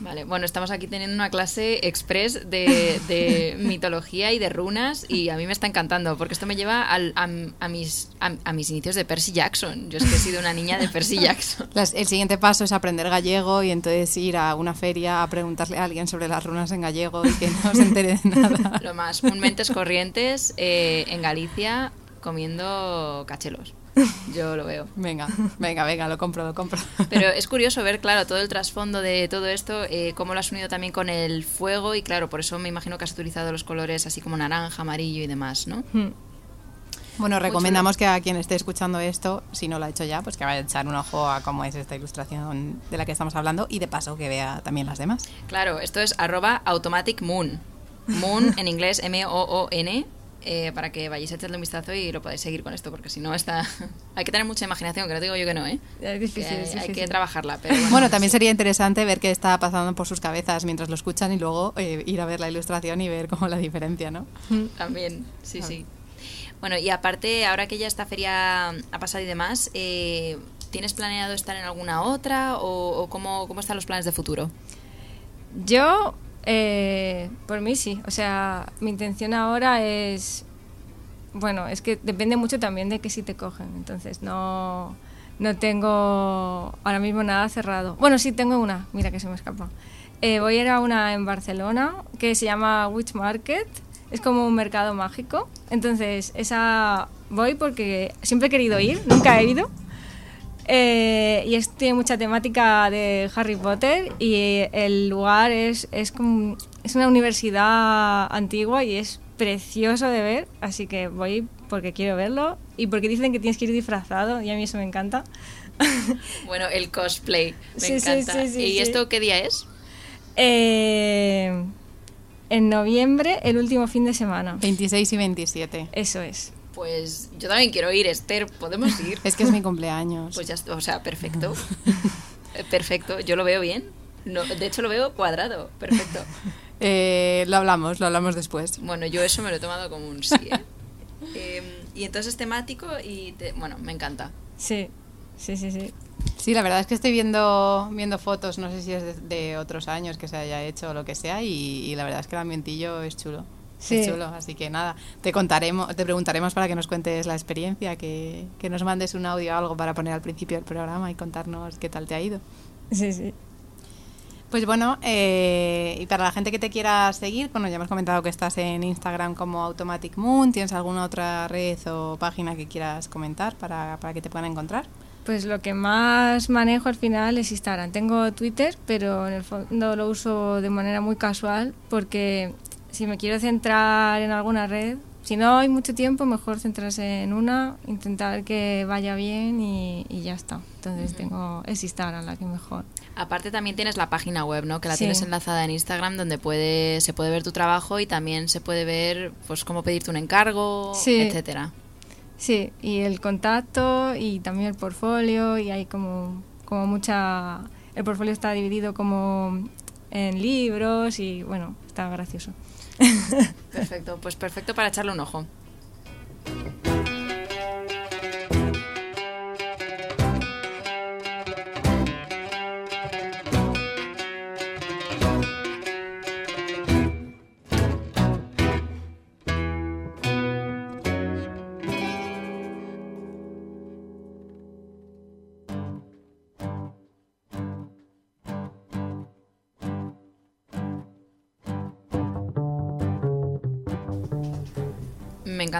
Vale, bueno, estamos aquí teniendo una clase express de, de mitología y de runas y a mí me está encantando porque esto me lleva al- a, a mis, a, a mis inicios de Percy Jackson. Yo es que he sido una niña de Percy Jackson. Las- el siguiente paso es aprender gallego y entonces ir a una feria a preguntarle a alguien sobre las runas en gallego y que no se entere de nada. Lo más, un mentes corrientes eh, en Galicia comiendo cachelos. Yo lo veo. Venga, venga, venga, lo compro, lo compro. Pero es curioso ver, claro, todo el trasfondo de todo esto, eh, cómo lo has unido también con el fuego y claro, por eso me imagino que has utilizado los colores así como naranja, amarillo y demás, ¿no? Hmm. Bueno, recomendamos que a quien esté escuchando esto, si no lo ha hecho ya, pues que vaya a echar un ojo a cómo es esta ilustración de la que estamos hablando y de paso que vea también las demás. Claro, esto es arroba automatic moon. Moon en inglés M-O-O-N. Eh, para que vayáis a echarle un vistazo y lo podáis seguir con esto, porque si no está... hay que tener mucha imaginación, que no digo yo que no, ¿eh? Es Que difícil, hay, es hay que trabajarla, pero bueno. Bueno, también sería interesante ver qué está pasando por sus cabezas mientras lo escuchan y luego eh, ir a ver la ilustración y ver cómo la diferencia, ¿no? También, sí, sí. Bueno, y aparte, ahora que ya esta feria ha pasado y demás, eh, ¿tienes planeado estar en alguna otra o, o cómo, cómo están los planes de futuro? Yo, eh, por mí sí. O sea, mi intención ahora es. Bueno, es que depende mucho también de que si te cogen. Entonces, no, no tengo ahora mismo nada cerrado. Bueno, sí, tengo una. Mira que se me escapa. Eh, voy a ir a una en Barcelona que se llama Witch Market. Es como un mercado mágico. Entonces, esa voy porque siempre he querido ir, nunca he ido. Eh, y es, tiene mucha temática de Harry Potter y el lugar es, es, como, es una universidad antigua y es precioso de ver, así que voy porque quiero verlo y porque dicen que tienes que ir disfrazado y a mí eso me encanta. Bueno, el cosplay, me Sí, sí, encanta. sí, sí, ¿Y sí. esto qué día es? Eh, en noviembre, el último fin de semana. 26 y 27. Eso es. Pues yo también quiero ir, Esther, ¿podemos ir? Es que es mi cumpleaños. Pues ya está, o sea, perfecto. Eh, perfecto, yo lo veo bien. No, de hecho, lo veo cuadrado, perfecto. Eh, lo hablamos, lo hablamos después. Bueno, yo eso me lo he tomado como un sí. ¿eh? Em, y entonces es temático y, te- bueno, me encanta. Sí, sí, sí, sí. Sí, la verdad es que estoy viendo, viendo fotos, no sé si es de, de otros años que se haya hecho o lo que sea, y, y la verdad es que el ambientillo es chulo. Sí. Chulo, así que nada, te contaremos, te preguntaremos para que nos cuentes la experiencia, que, que nos mandes un audio o algo para poner al principio del programa y contarnos qué tal te ha ido. Sí, sí. Pues bueno, eh, y para la gente que te quiera seguir, bueno, ya hemos comentado que estás en Instagram como Automatic Moon, ¿tienes alguna otra red o página que quieras comentar para, para que te puedan encontrar? Pues lo que más manejo al final es Instagram. Tengo Twitter, pero en el fondo lo uso de manera muy casual porque si me quiero centrar en alguna red, si no hay mucho tiempo, mejor centrarse en una, intentar que vaya bien y, y ya está. Entonces tengo es Instagram la que mejor. Aparte también tienes la página web, ¿no? Que la Sí. tienes enlazada en Instagram donde puede, se puede ver tu trabajo y también se puede ver pues cómo pedirte un encargo, Sí. etcétera. Sí, y el contacto y también el portfolio y hay como, como mucha... El portfolio está dividido como en libros y bueno, está gracioso. Perfecto, pues perfecto para echarle un ojo.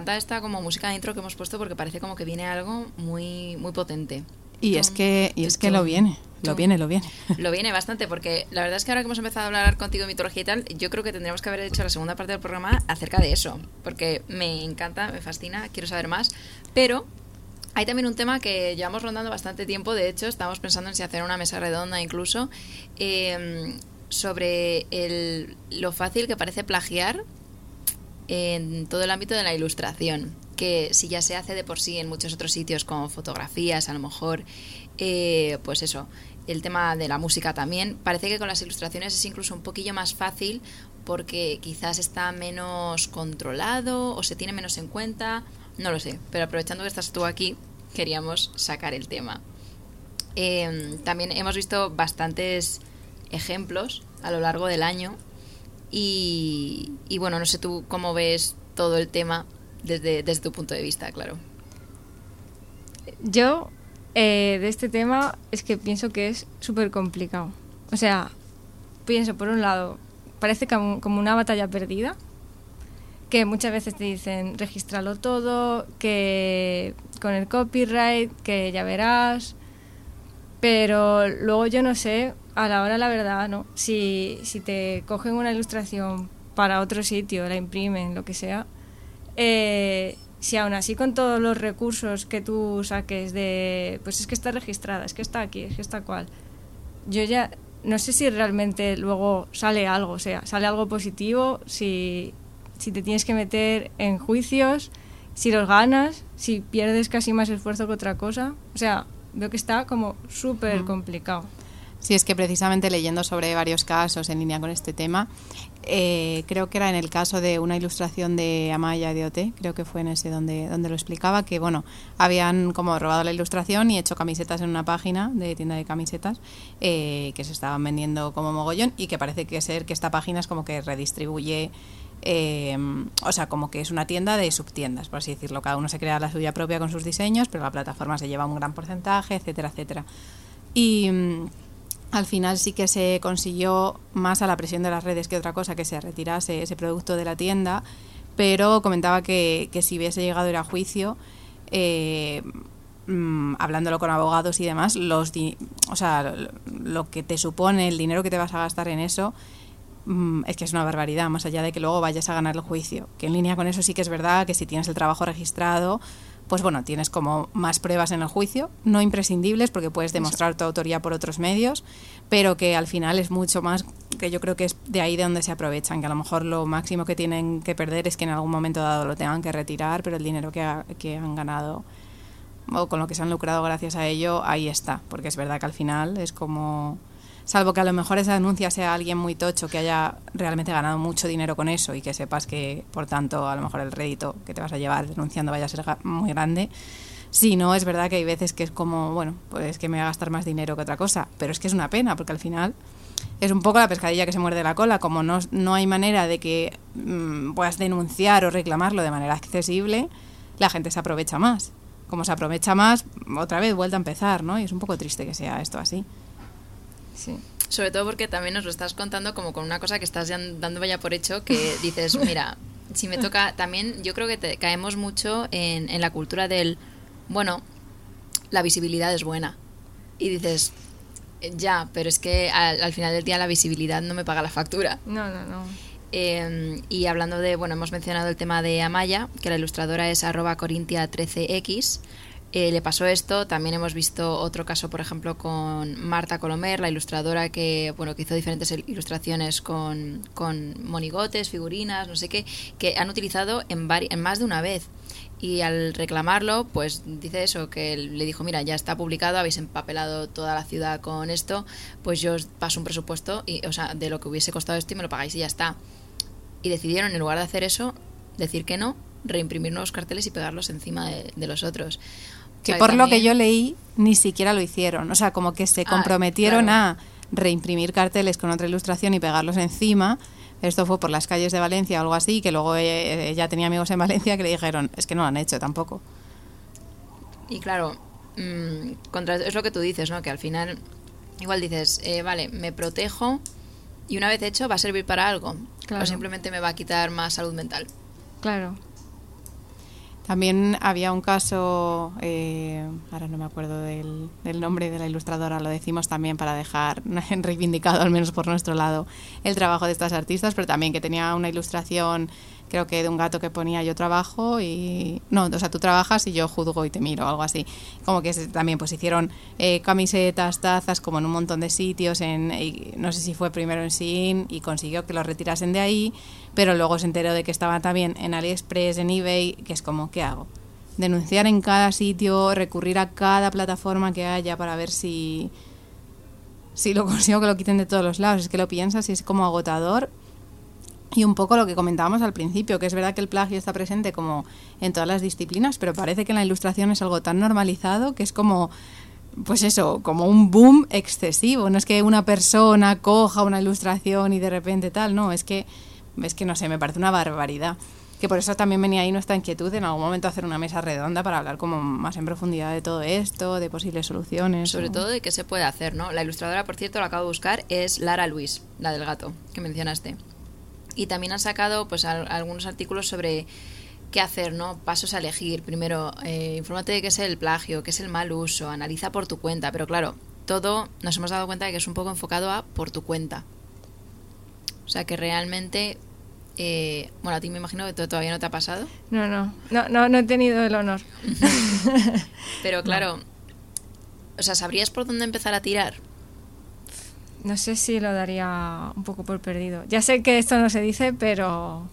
Encanta esta como música de intro que hemos puesto porque parece como que viene algo muy muy potente. Y es que, y es que lo viene, lo viene, lo viene. Lo viene bastante porque la verdad es que ahora que hemos empezado a hablar contigo de mitología y tal, yo creo que tendríamos que haber hecho la segunda parte del programa acerca de eso, porque me encanta, me fascina, quiero saber más, pero hay también un tema que llevamos rondando bastante tiempo, de hecho, estamos pensando en si hacer una mesa redonda incluso, eh, sobre el- lo fácil que parece plagiar en todo el ámbito de la ilustración, que si ya se hace de por sí en muchos otros sitios como fotografías, a lo mejor, eh, pues eso, el tema de la música también, parece que con las ilustraciones es incluso un poquillo más fácil porque quizás está menos controlado o se tiene menos en cuenta, no lo sé, pero aprovechando que estás tú aquí, queríamos sacar el tema. Eh, también hemos visto bastantes ejemplos a lo largo del año y, y bueno, no sé tú cómo ves todo el tema desde, desde tu punto de vista, claro. Yo, eh, de este tema, es que pienso que es súper complicado. O sea, pienso, por un lado, parece como, como una batalla perdida, que muchas veces te dicen, regístralo todo, que con el copyright, que ya verás, pero luego yo no sé, a la hora la verdad, ¿no? Si, si te cogen una ilustración para otro sitio, la imprimen, lo que sea, eh, si aún así con todos los recursos que tú saques de, pues es que está registrada, es que está aquí, es que está cual, yo ya no sé si realmente luego sale algo, o sea, sale algo positivo, si, si te tienes que meter en juicios, si los ganas, si pierdes casi más esfuerzo que otra cosa, o sea, veo que está como súper complicado. Sí, es que precisamente leyendo sobre varios casos en línea con este tema, eh, creo que era en el caso de una ilustración de Amaya de OT, creo que fue en ese donde, donde lo explicaba, que bueno, habían como robado la ilustración y hecho camisetas en una página de tienda de camisetas eh, que se estaban vendiendo como mogollón y que parece que ser que esta página es como que redistribuye eh, o sea, como que es una tienda de subtiendas, por así decirlo. Cada uno se crea la suya propia con sus diseños, pero la plataforma se lleva un gran porcentaje, etcétera, etcétera. Y mm, al final sí que se consiguió más a la presión de las redes que otra cosa que se retirase ese producto de la tienda, pero comentaba que, que si hubiese llegado a ir a juicio, eh, mm, hablándolo con abogados y demás, los o sea, lo que te supone, el dinero que te vas a gastar en eso, es que es una barbaridad, más allá de que luego vayas a ganar el juicio. Que en línea con eso sí que es verdad que si tienes el trabajo registrado, pues bueno, tienes como más pruebas en el juicio, no imprescindibles porque puedes demostrar tu autoría por otros medios, pero que al final es mucho más que yo creo que es de ahí de donde se aprovechan, que a lo mejor lo máximo que tienen que perder es que en algún momento dado lo tengan que retirar, pero el dinero que, que han ganado o con lo que se han lucrado gracias a ello, ahí está, porque es verdad que al final es como salvo que a lo mejor esa denuncia sea alguien muy tocho que haya realmente ganado mucho dinero con eso y que sepas que, por tanto, a lo mejor el rédito que te vas a llevar denunciando vaya a ser muy grande. Si no, es verdad que hay veces que es como, bueno, pues que me voy a gastar más dinero que otra cosa, pero es que es una pena, porque al final es un poco la pescadilla que se muerde la cola, como no, no hay manera de que mm, puedas denunciar o reclamarlo de manera accesible, la gente se aprovecha más. Como se aprovecha más, otra vez vuelta a empezar, ¿no? Y es un poco triste que sea esto así. Sí. Sobre todo porque también nos lo estás contando como con una cosa que estás dando vaya por hecho, que dices, mira, si me toca, también yo creo que te, caemos mucho en, en la cultura del, bueno, la visibilidad es buena. Y dices, ya, pero es que al, final del día la visibilidad no me paga la factura. No, no, no. Em, y hablando de, bueno, hemos mencionado el tema de Amaya, que la ilustradora es arroba corintia13x. Eh, le pasó esto. También hemos visto otro caso, por ejemplo, con Marta Colomer, la ilustradora que, bueno, que hizo diferentes ilustraciones con, con monigotes, figurinas, no sé qué, que han utilizado en, en más de una vez. Y al reclamarlo, pues dice eso, que le dijo, mira, ya está publicado, habéis empapelado toda la ciudad con esto, pues yo os paso un presupuesto, y, o sea, de lo que hubiese costado esto y me lo pagáis y ya está. Y decidieron, en lugar de hacer eso, decir que no, reimprimir nuevos carteles y pegarlos encima de, de los otros. Que por lo que yo leí, ni siquiera lo hicieron. O sea, como que se ah, comprometieron a reimprimir carteles con otra ilustración y pegarlos encima. Esto fue por las calles de Valencia o algo así, que luego ella tenía amigos en Valencia que le dijeron, es que no lo han hecho tampoco. Y claro, mm, contra, es lo que tú dices, ¿no? Que al final, igual dices, eh, vale, me protejo y una vez hecho va a servir para algo. O simplemente me va a quitar más salud mental. Claro. También había un caso, eh, ahora no me acuerdo del, del, nombre de la ilustradora, lo decimos también para dejar reivindicado, al menos por nuestro lado, el trabajo de estas artistas, pero también que tenía una ilustración creo que de un gato que ponía yo trabajo y no, o sea, tú trabajas y yo juzgo y te miro, algo así. Como que también pues hicieron eh, camisetas, tazas, como en un montón de sitios, en, no sé si fue primero en Sin y consiguió que lo retirasen de ahí, pero luego se enteró de que estaba también en AliExpress, en eBay, que es como, ¿qué hago? Denunciar en cada sitio, recurrir a cada plataforma que haya para ver si si lo consigo que lo quiten de todos los lados. Es que lo piensas y es como agotador y un poco lo que comentábamos al principio, que es verdad que el plagio está presente como en todas las disciplinas, pero parece que en la ilustración es algo tan normalizado que es como, pues eso, como un boom excesivo. No es que una persona coja una ilustración y de repente tal, no, es que, es que no sé, me parece una barbaridad. Que por eso también venía ahí nuestra inquietud en algún momento hacer una mesa redonda para hablar como más en profundidad de todo esto, de posibles soluciones. Sobre todo de qué se puede hacer, ¿no? La ilustradora, por cierto, lo acabo de buscar, es Lara Luis, la del gato que mencionaste y también han sacado pues algunos artículos sobre qué hacer, ¿no? Pasos a elegir. Primero, eh, infórmate de qué es el plagio, qué es el mal uso, analiza por tu cuenta, pero claro, todo nos hemos dado cuenta de que es un poco enfocado a por tu cuenta. O sea que realmente, eh, bueno, a ti me imagino que todavía no te ha pasado. No, no, no, no, no he tenido el honor. pero claro, o sea, ¿sabrías por dónde empezar a tirar? No sé si lo daría un poco por perdido. Ya sé que esto no se dice, pero...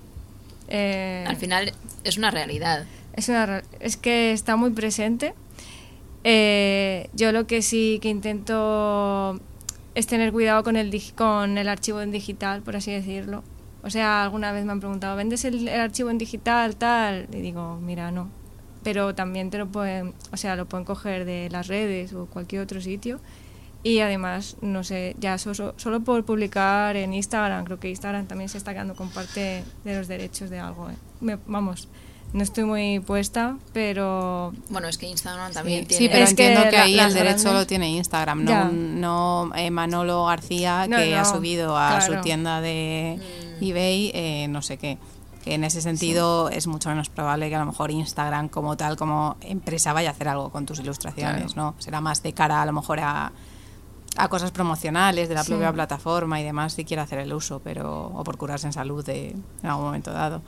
Eh, Al final es una realidad. Es, una, es que está muy presente. Eh, yo lo que sí que intento es tener cuidado con el, con el archivo en digital, por así decirlo. O sea, alguna vez me han preguntado, ¿vendes el, archivo en digital tal? Y digo, mira, no. Pero también te lo pueden, o sea, lo pueden coger de las redes o cualquier otro sitio. Y además, no sé, ya solo, solo por publicar en Instagram, creo que Instagram también se está quedando con parte de los derechos de algo. ¿eh? vamos, no estoy muy puesta, pero... Bueno, es que Instagram también tiene... Sí, pero entiendo que, ahí el derecho lo tiene Instagram, no, no eh, Manolo García, que ha subido a su tienda de mm. eBay, eh, no sé qué. Que en ese sentido es mucho menos probable que a lo mejor Instagram como tal, como empresa, vaya a hacer algo con tus ilustraciones, ¿no? Será más de cara a lo mejor a, a cosas promocionales de la propia plataforma y demás si quiere hacer el uso, pero o por curarse en salud de, en algún momento dado.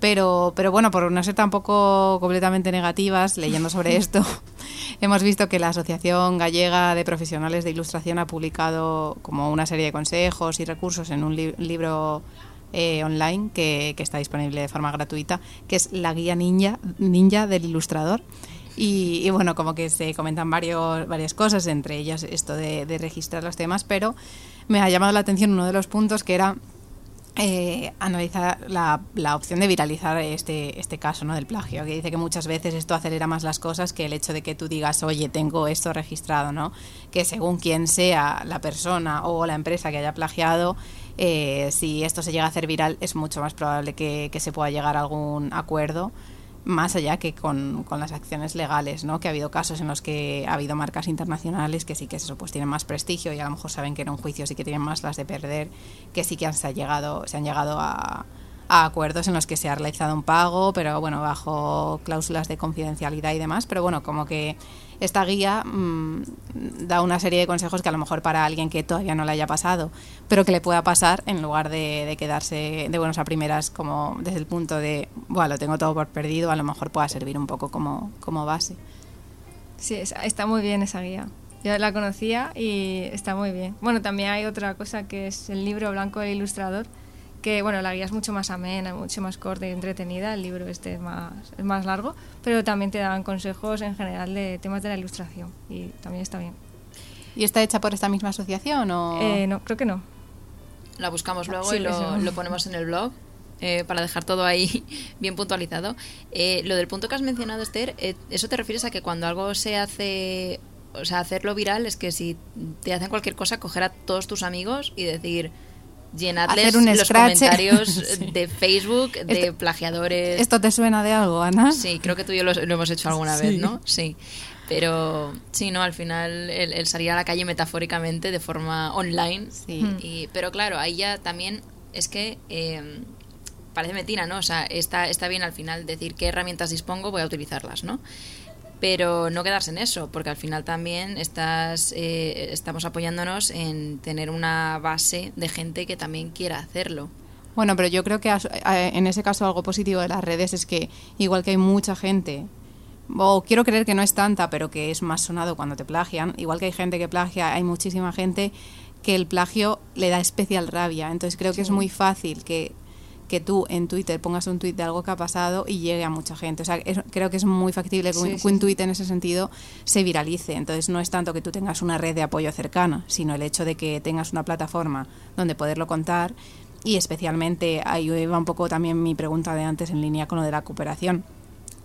Pero, pero bueno, por no ser tampoco completamente negativas, leyendo sobre esto, hemos visto que la Asociación Gallega de Profesionales de Ilustración ha publicado como una serie de consejos y recursos en un libro eh, online que, está disponible de forma gratuita, que es la guía ninja, ninja del ilustrador. Y, bueno, como que se comentan varios, varias cosas, entre ellas esto de, de registrar los temas, pero me ha llamado la atención uno de los puntos que era eh, analizar la, la, opción de viralizar este, este caso ¿no? del plagio, que dice que muchas veces esto acelera más las cosas que el hecho de que tú digas, oye, tengo esto registrado, ¿no? Que según quien sea la persona o la empresa que haya plagiado, eh, si esto se llega a hacer viral, es mucho más probable que, que se pueda llegar a algún acuerdo más allá que con, con, las acciones legales, ¿no? Que ha habido casos en los que ha habido marcas internacionales que sí que eso pues tienen más prestigio y a lo mejor saben que en un juicio sí que tienen más las de perder, que sí que han, se, ha llegado, se han llegado a, acuerdos en los que se ha realizado un pago, pero bueno, bajo cláusulas de confidencialidad y demás, pero bueno, como que esta guía mm, da una serie de consejos que a lo mejor para alguien que todavía no le haya pasado, pero que le pueda pasar en lugar de, quedarse de buenos a primeras como desde el punto de, bueno, lo tengo todo por perdido, a lo mejor pueda servir un poco como, como base. Sí, está muy bien esa guía. Yo la conocía y está muy bien. Bueno, también hay otra cosa que es el libro blanco del ilustrador, que bueno, la guía es mucho más amena, mucho más corta y entretenida, el libro este es más, es más largo, pero también te dan consejos en general de temas de la ilustración y también está bien. ¿Y está hecha por esta misma asociación o...? Eh, no, creo que no. La buscamos luego y lo, lo, ponemos en el blog. Eh, para dejar todo ahí bien puntualizado. Eh, lo del punto que has mencionado, Esther, ¿eso te refieres a que cuando algo se hace, o sea, hacerlo viral es que si te hacen cualquier cosa, coger a todos tus amigos y decir, llenadles los comentarios de Facebook de plagiadores. ¿Esto te suena de algo, Ana? Sí, creo que tú y yo lo, hemos hecho alguna vez, ¿no? Sí. Pero sí, ¿no? Al final el, salir a la calle metafóricamente de forma online. Sí. Y, pero claro, ahí ya también es que em, parece mentira, ¿no? O sea, está, está bien al final decir qué herramientas dispongo, voy a utilizarlas, ¿no? Pero no quedarse en eso, porque al final también estás, eh, estamos apoyándonos en tener una base de gente que también quiera hacerlo. Bueno, pero yo creo que en ese caso algo positivo de las redes es que igual que hay mucha gente, o quiero creer que no es tanta, pero que es más sonado cuando te plagian, igual que hay gente que plagia, hay muchísima gente que el plagio le da especial rabia. Entonces creo que es muy fácil que que tú en Twitter pongas un tweet de algo que ha pasado y llegue a mucha gente. O sea, creo que es muy factible que un, tweet en ese sentido se viralice. Entonces, no es tanto que tú tengas una red de apoyo cercana, sino el hecho de que tengas una plataforma donde poderlo contar. Y especialmente, ahí va un poco también mi pregunta de antes en línea con lo de la cooperación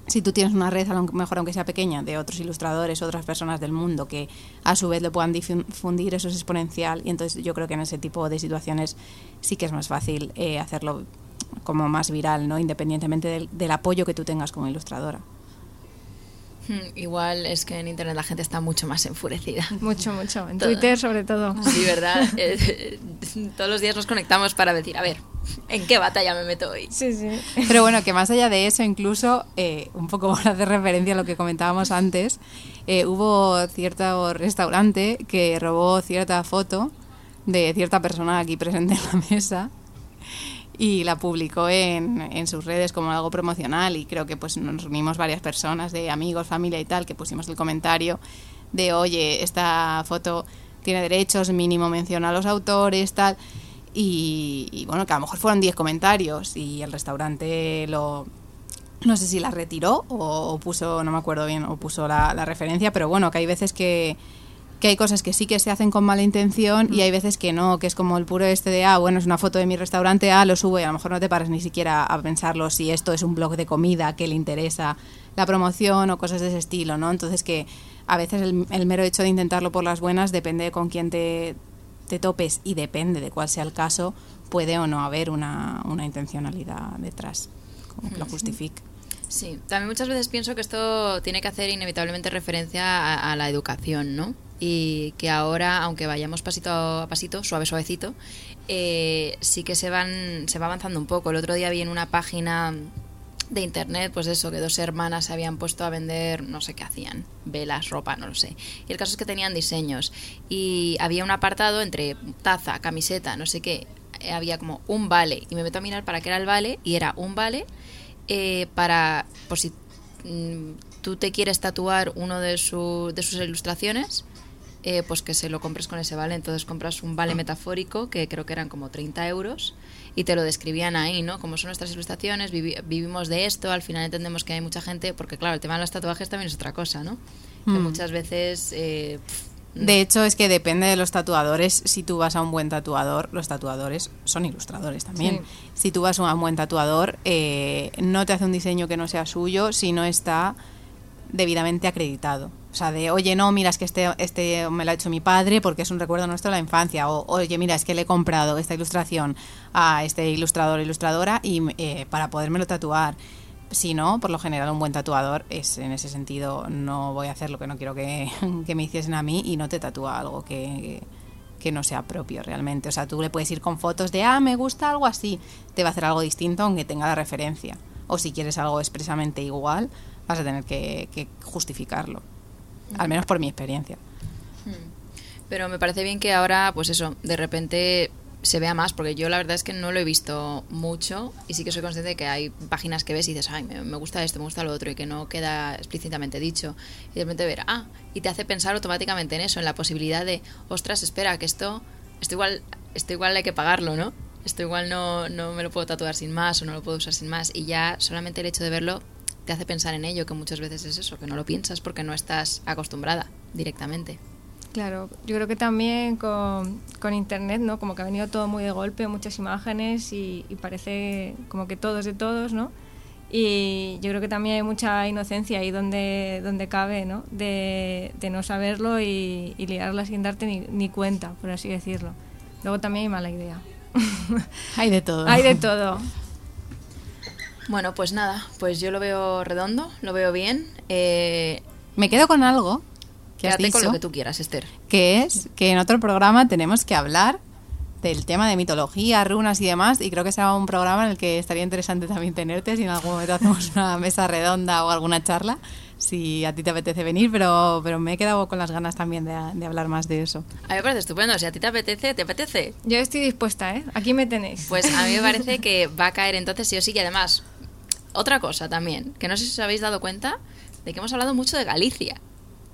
si tú tienes una red, a lo mejor aunque sea pequeña, de otros ilustradores, otras personas del mundo que a su vez lo puedan difundir, eso es exponencial. Y entonces yo creo que en ese tipo de situaciones sí que es más fácil eh, hacerlo como más viral, ¿no? Independientemente del, del apoyo que tú tengas como ilustradora. Hmm, igual es que en internet la gente está mucho más enfurecida. Mucho, mucho. En Twitter sobre todo. Sí, ¿verdad? Eh, todos los días nos conectamos para decir, a ver, ¿en qué batalla me meto hoy? Sí, sí. Pero bueno, que más allá de eso, incluso, eh, un poco para hacer referencia a lo que comentábamos antes, eh, hubo cierto restaurante que robó cierta foto de cierta persona aquí presente en la mesa y la publicó en, en, sus redes como algo promocional y creo que pues nos reunimos varias personas de amigos, familia y tal que pusimos el comentario de oye, esta foto tiene derechos, mínimo menciona a los autores, tal. Y, bueno, que a lo mejor fueron 10 comentarios y el restaurante lo... No sé si la retiró o, puso, no me acuerdo bien, o puso la referencia, pero bueno, que hay veces que, que hay cosas que sí que se hacen con mala intención y hay veces que no, que es como el puro este de, ah, bueno, es una foto de mi restaurante, ah, lo subo y a lo mejor no te paras ni siquiera a pensarlo si esto es un blog de comida que le interesa la promoción o cosas de ese estilo, ¿no? Entonces que a veces el, el mero hecho de intentarlo por las buenas depende de con quién te, te topes y depende de cuál sea el caso, puede o no haber una, una intencionalidad detrás, como que lo justifique. Sí, también muchas veces pienso que esto tiene que hacer inevitablemente referencia a, a la educación, ¿no? Y que ahora, aunque vayamos pasito a pasito, suave, suavecito, eh, sí que se van se va avanzando un poco. El otro día vi en una página de internet, pues eso, que dos hermanas se habían puesto a vender, no sé qué hacían, velas, ropa, no lo sé. Y el caso es que tenían diseños. Y había un apartado entre taza, camiseta, no sé qué, eh, había como un vale. Y me meto a mirar para qué era el vale, y era un vale eh, para, por si mm, tú te quieres tatuar uno de, su, de sus ilustraciones, eh, pues que se lo compres con ese vale. Entonces compras un vale metafórico, que creo que eran como 30 euros, y te lo describían ahí, ¿no? Como son nuestras ilustraciones, vivi- vivimos de esto, al final entendemos que hay mucha gente, porque claro, el tema de los tatuajes también es otra cosa, ¿no? Que Mm. muchas veces... eh, De hecho, es que depende de los tatuadores. Si tú vas a un buen tatuador, los tatuadores son ilustradores también. Sí. Si tú vas a un buen tatuador, eh, no te hace un diseño que no sea suyo si no está debidamente acreditado. O sea, de, oye, no, mira, es que este, este me lo ha hecho mi padre porque es un recuerdo nuestro de la infancia. O, oye, mira, es que le he comprado esta ilustración a este ilustrador o ilustradora y, eh, para podérmelo tatuar. Si no, por lo general un buen tatuador es en ese sentido, no voy a hacer lo que no quiero que, que me hiciesen a mí y no te tatúa algo que, que no sea propio realmente. O sea, tú le puedes ir con fotos de, ah, me gusta algo así, te va a hacer algo distinto aunque tenga la referencia. O si quieres algo expresamente igual, vas a tener que, que justificarlo. Al menos por mi experiencia. Pero me parece bien que ahora, pues eso, de repente se vea más, porque yo la verdad es que no lo he visto mucho y sí que soy consciente de que hay páginas que ves y dices, ay, me, me gusta esto, me gusta lo otro y que no queda explícitamente dicho. Y de repente ver, ah, y te hace pensar automáticamente en eso, en la posibilidad de, ostras, espera, que esto, esto igual, esto igual hay que pagarlo, ¿no? Esto igual no, no me lo puedo tatuar sin más o no lo puedo usar sin más. Y ya solamente el hecho de verlo te hace pensar en ello, que muchas veces es eso, que no lo piensas porque no estás acostumbrada directamente. Claro, yo creo que también con, con internet, ¿no? Como que ha venido todo muy de golpe, muchas imágenes y, y parece como que todo es de todos, ¿no? Y yo creo que también hay mucha inocencia ahí donde, donde cabe, ¿no? De, de no saberlo y, y liarla sin darte ni, ni cuenta, por así decirlo. Luego también hay mala idea. Hay de todo. hay de todo. Bueno, pues nada, pues yo lo veo redondo, lo veo bien. Eh, Me quedo con algo que has quédate con dicho, lo que tú quieras, Esther. que es que en otro programa tenemos que hablar del tema de mitología, runas y demás, y creo que será un programa en el que estaría interesante también tenerte si en algún momento hacemos una mesa redonda o alguna charla, si a ti te apetece venir, pero, pero me he quedado con las ganas también de, de hablar más de eso. A mí me parece estupendo, si a ti te apetece, ¿te apetece? Yo estoy dispuesta, ¿eh? Aquí me tenéis. Pues a mí me parece que va a caer entonces sí o sí, y además, otra cosa también, que no sé si os habéis dado cuenta de que hemos hablado mucho de Galicia.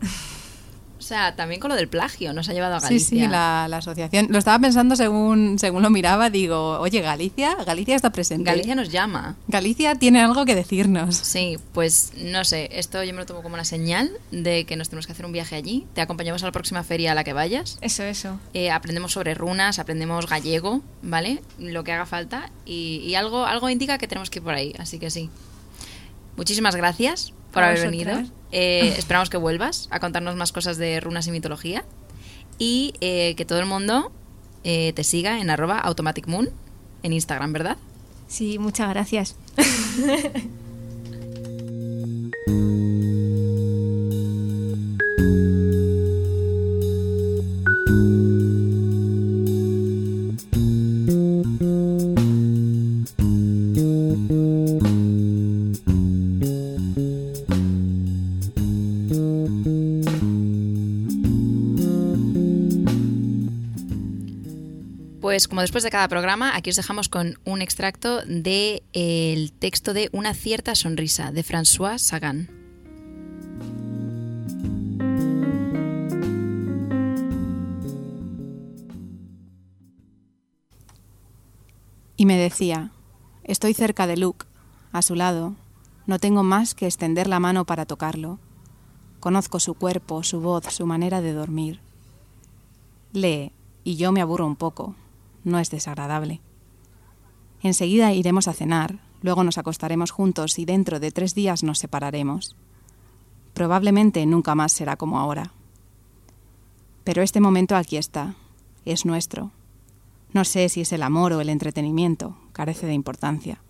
O sea, también con lo del plagio nos ha llevado a Sí, Galicia. sí, la, la asociación. Lo estaba pensando según, según lo miraba, digo, oye, Galicia, Galicia está presente. Galicia nos llama. Galicia tiene algo que decirnos. Sí, pues no sé, esto yo me lo tomo como una señal de que nos tenemos que hacer un viaje allí. Te acompañamos a la próxima feria a la que vayas. Eso, eso. Eh, aprendemos sobre runas, aprendemos gallego, ¿vale? Lo que haga falta. Y, y algo, algo indica que tenemos que ir por ahí, así que sí. Muchísimas gracias por haber venido. Eh, esperamos que vuelvas a contarnos más cosas de runas y mitología. Y eh, que todo el mundo eh, te siga en arroba automatic moon en Instagram, ¿verdad? Sí, muchas gracias. Pues como después de cada programa, aquí os dejamos con un extracto del texto de Una cierta sonrisa de François Sagan. Y me decía, estoy cerca de Luke, a su lado, no tengo más que extender la mano para tocarlo. Conozco su cuerpo, su voz, su manera de dormir, Lee, y yo me aburro un poco. No es desagradable. Enseguida iremos a cenar, luego nos acostaremos juntos y dentro de tres días nos separaremos. Probablemente nunca más será como ahora. Pero este momento aquí está, es nuestro. No sé si es el amor o el entretenimiento, carece de importancia.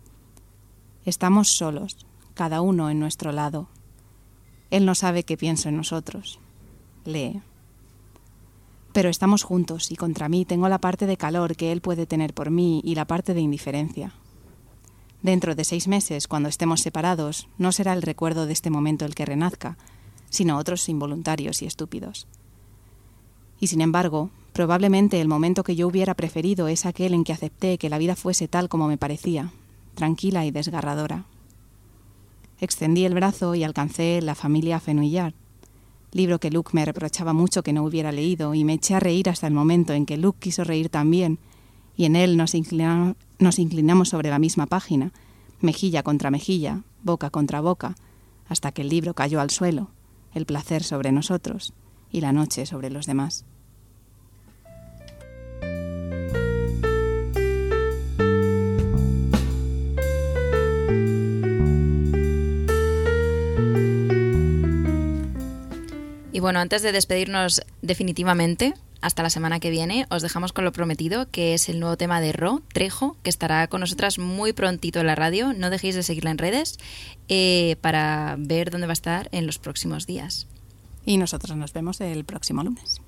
Estamos solos, cada uno en nuestro lado. Él no sabe qué pienso en nosotros. Lee. Pero estamos juntos y contra mí tengo la parte de calor que él puede tener por mí y la parte de indiferencia. Dentro de seis meses, cuando estemos separados, no será el recuerdo de este momento el que renazca, sino otros involuntarios y estúpidos. Y sin embargo, probablemente el momento que yo hubiera preferido es aquel en que acepté que la vida fuese tal como me parecía, tranquila y desgarradora. Extendí el brazo y alcancé La familia Fenouillard, libro que Luke me reprochaba mucho que no hubiera leído, y me eché a reír hasta el momento en que Luke quiso reír también, y en él nos, inclinamos sobre la misma página, mejilla contra mejilla, boca contra boca, hasta que el libro cayó al suelo, el placer sobre nosotros y la noche sobre los demás. Bueno, antes de despedirnos definitivamente, hasta la semana que viene, os dejamos con lo prometido, que es el nuevo tema de Ro, Trejo, que estará con nosotras muy prontito en la radio. No dejéis de seguirla en redes eh, para ver dónde va a estar en los próximos días. Y nosotros nos vemos el próximo lunes.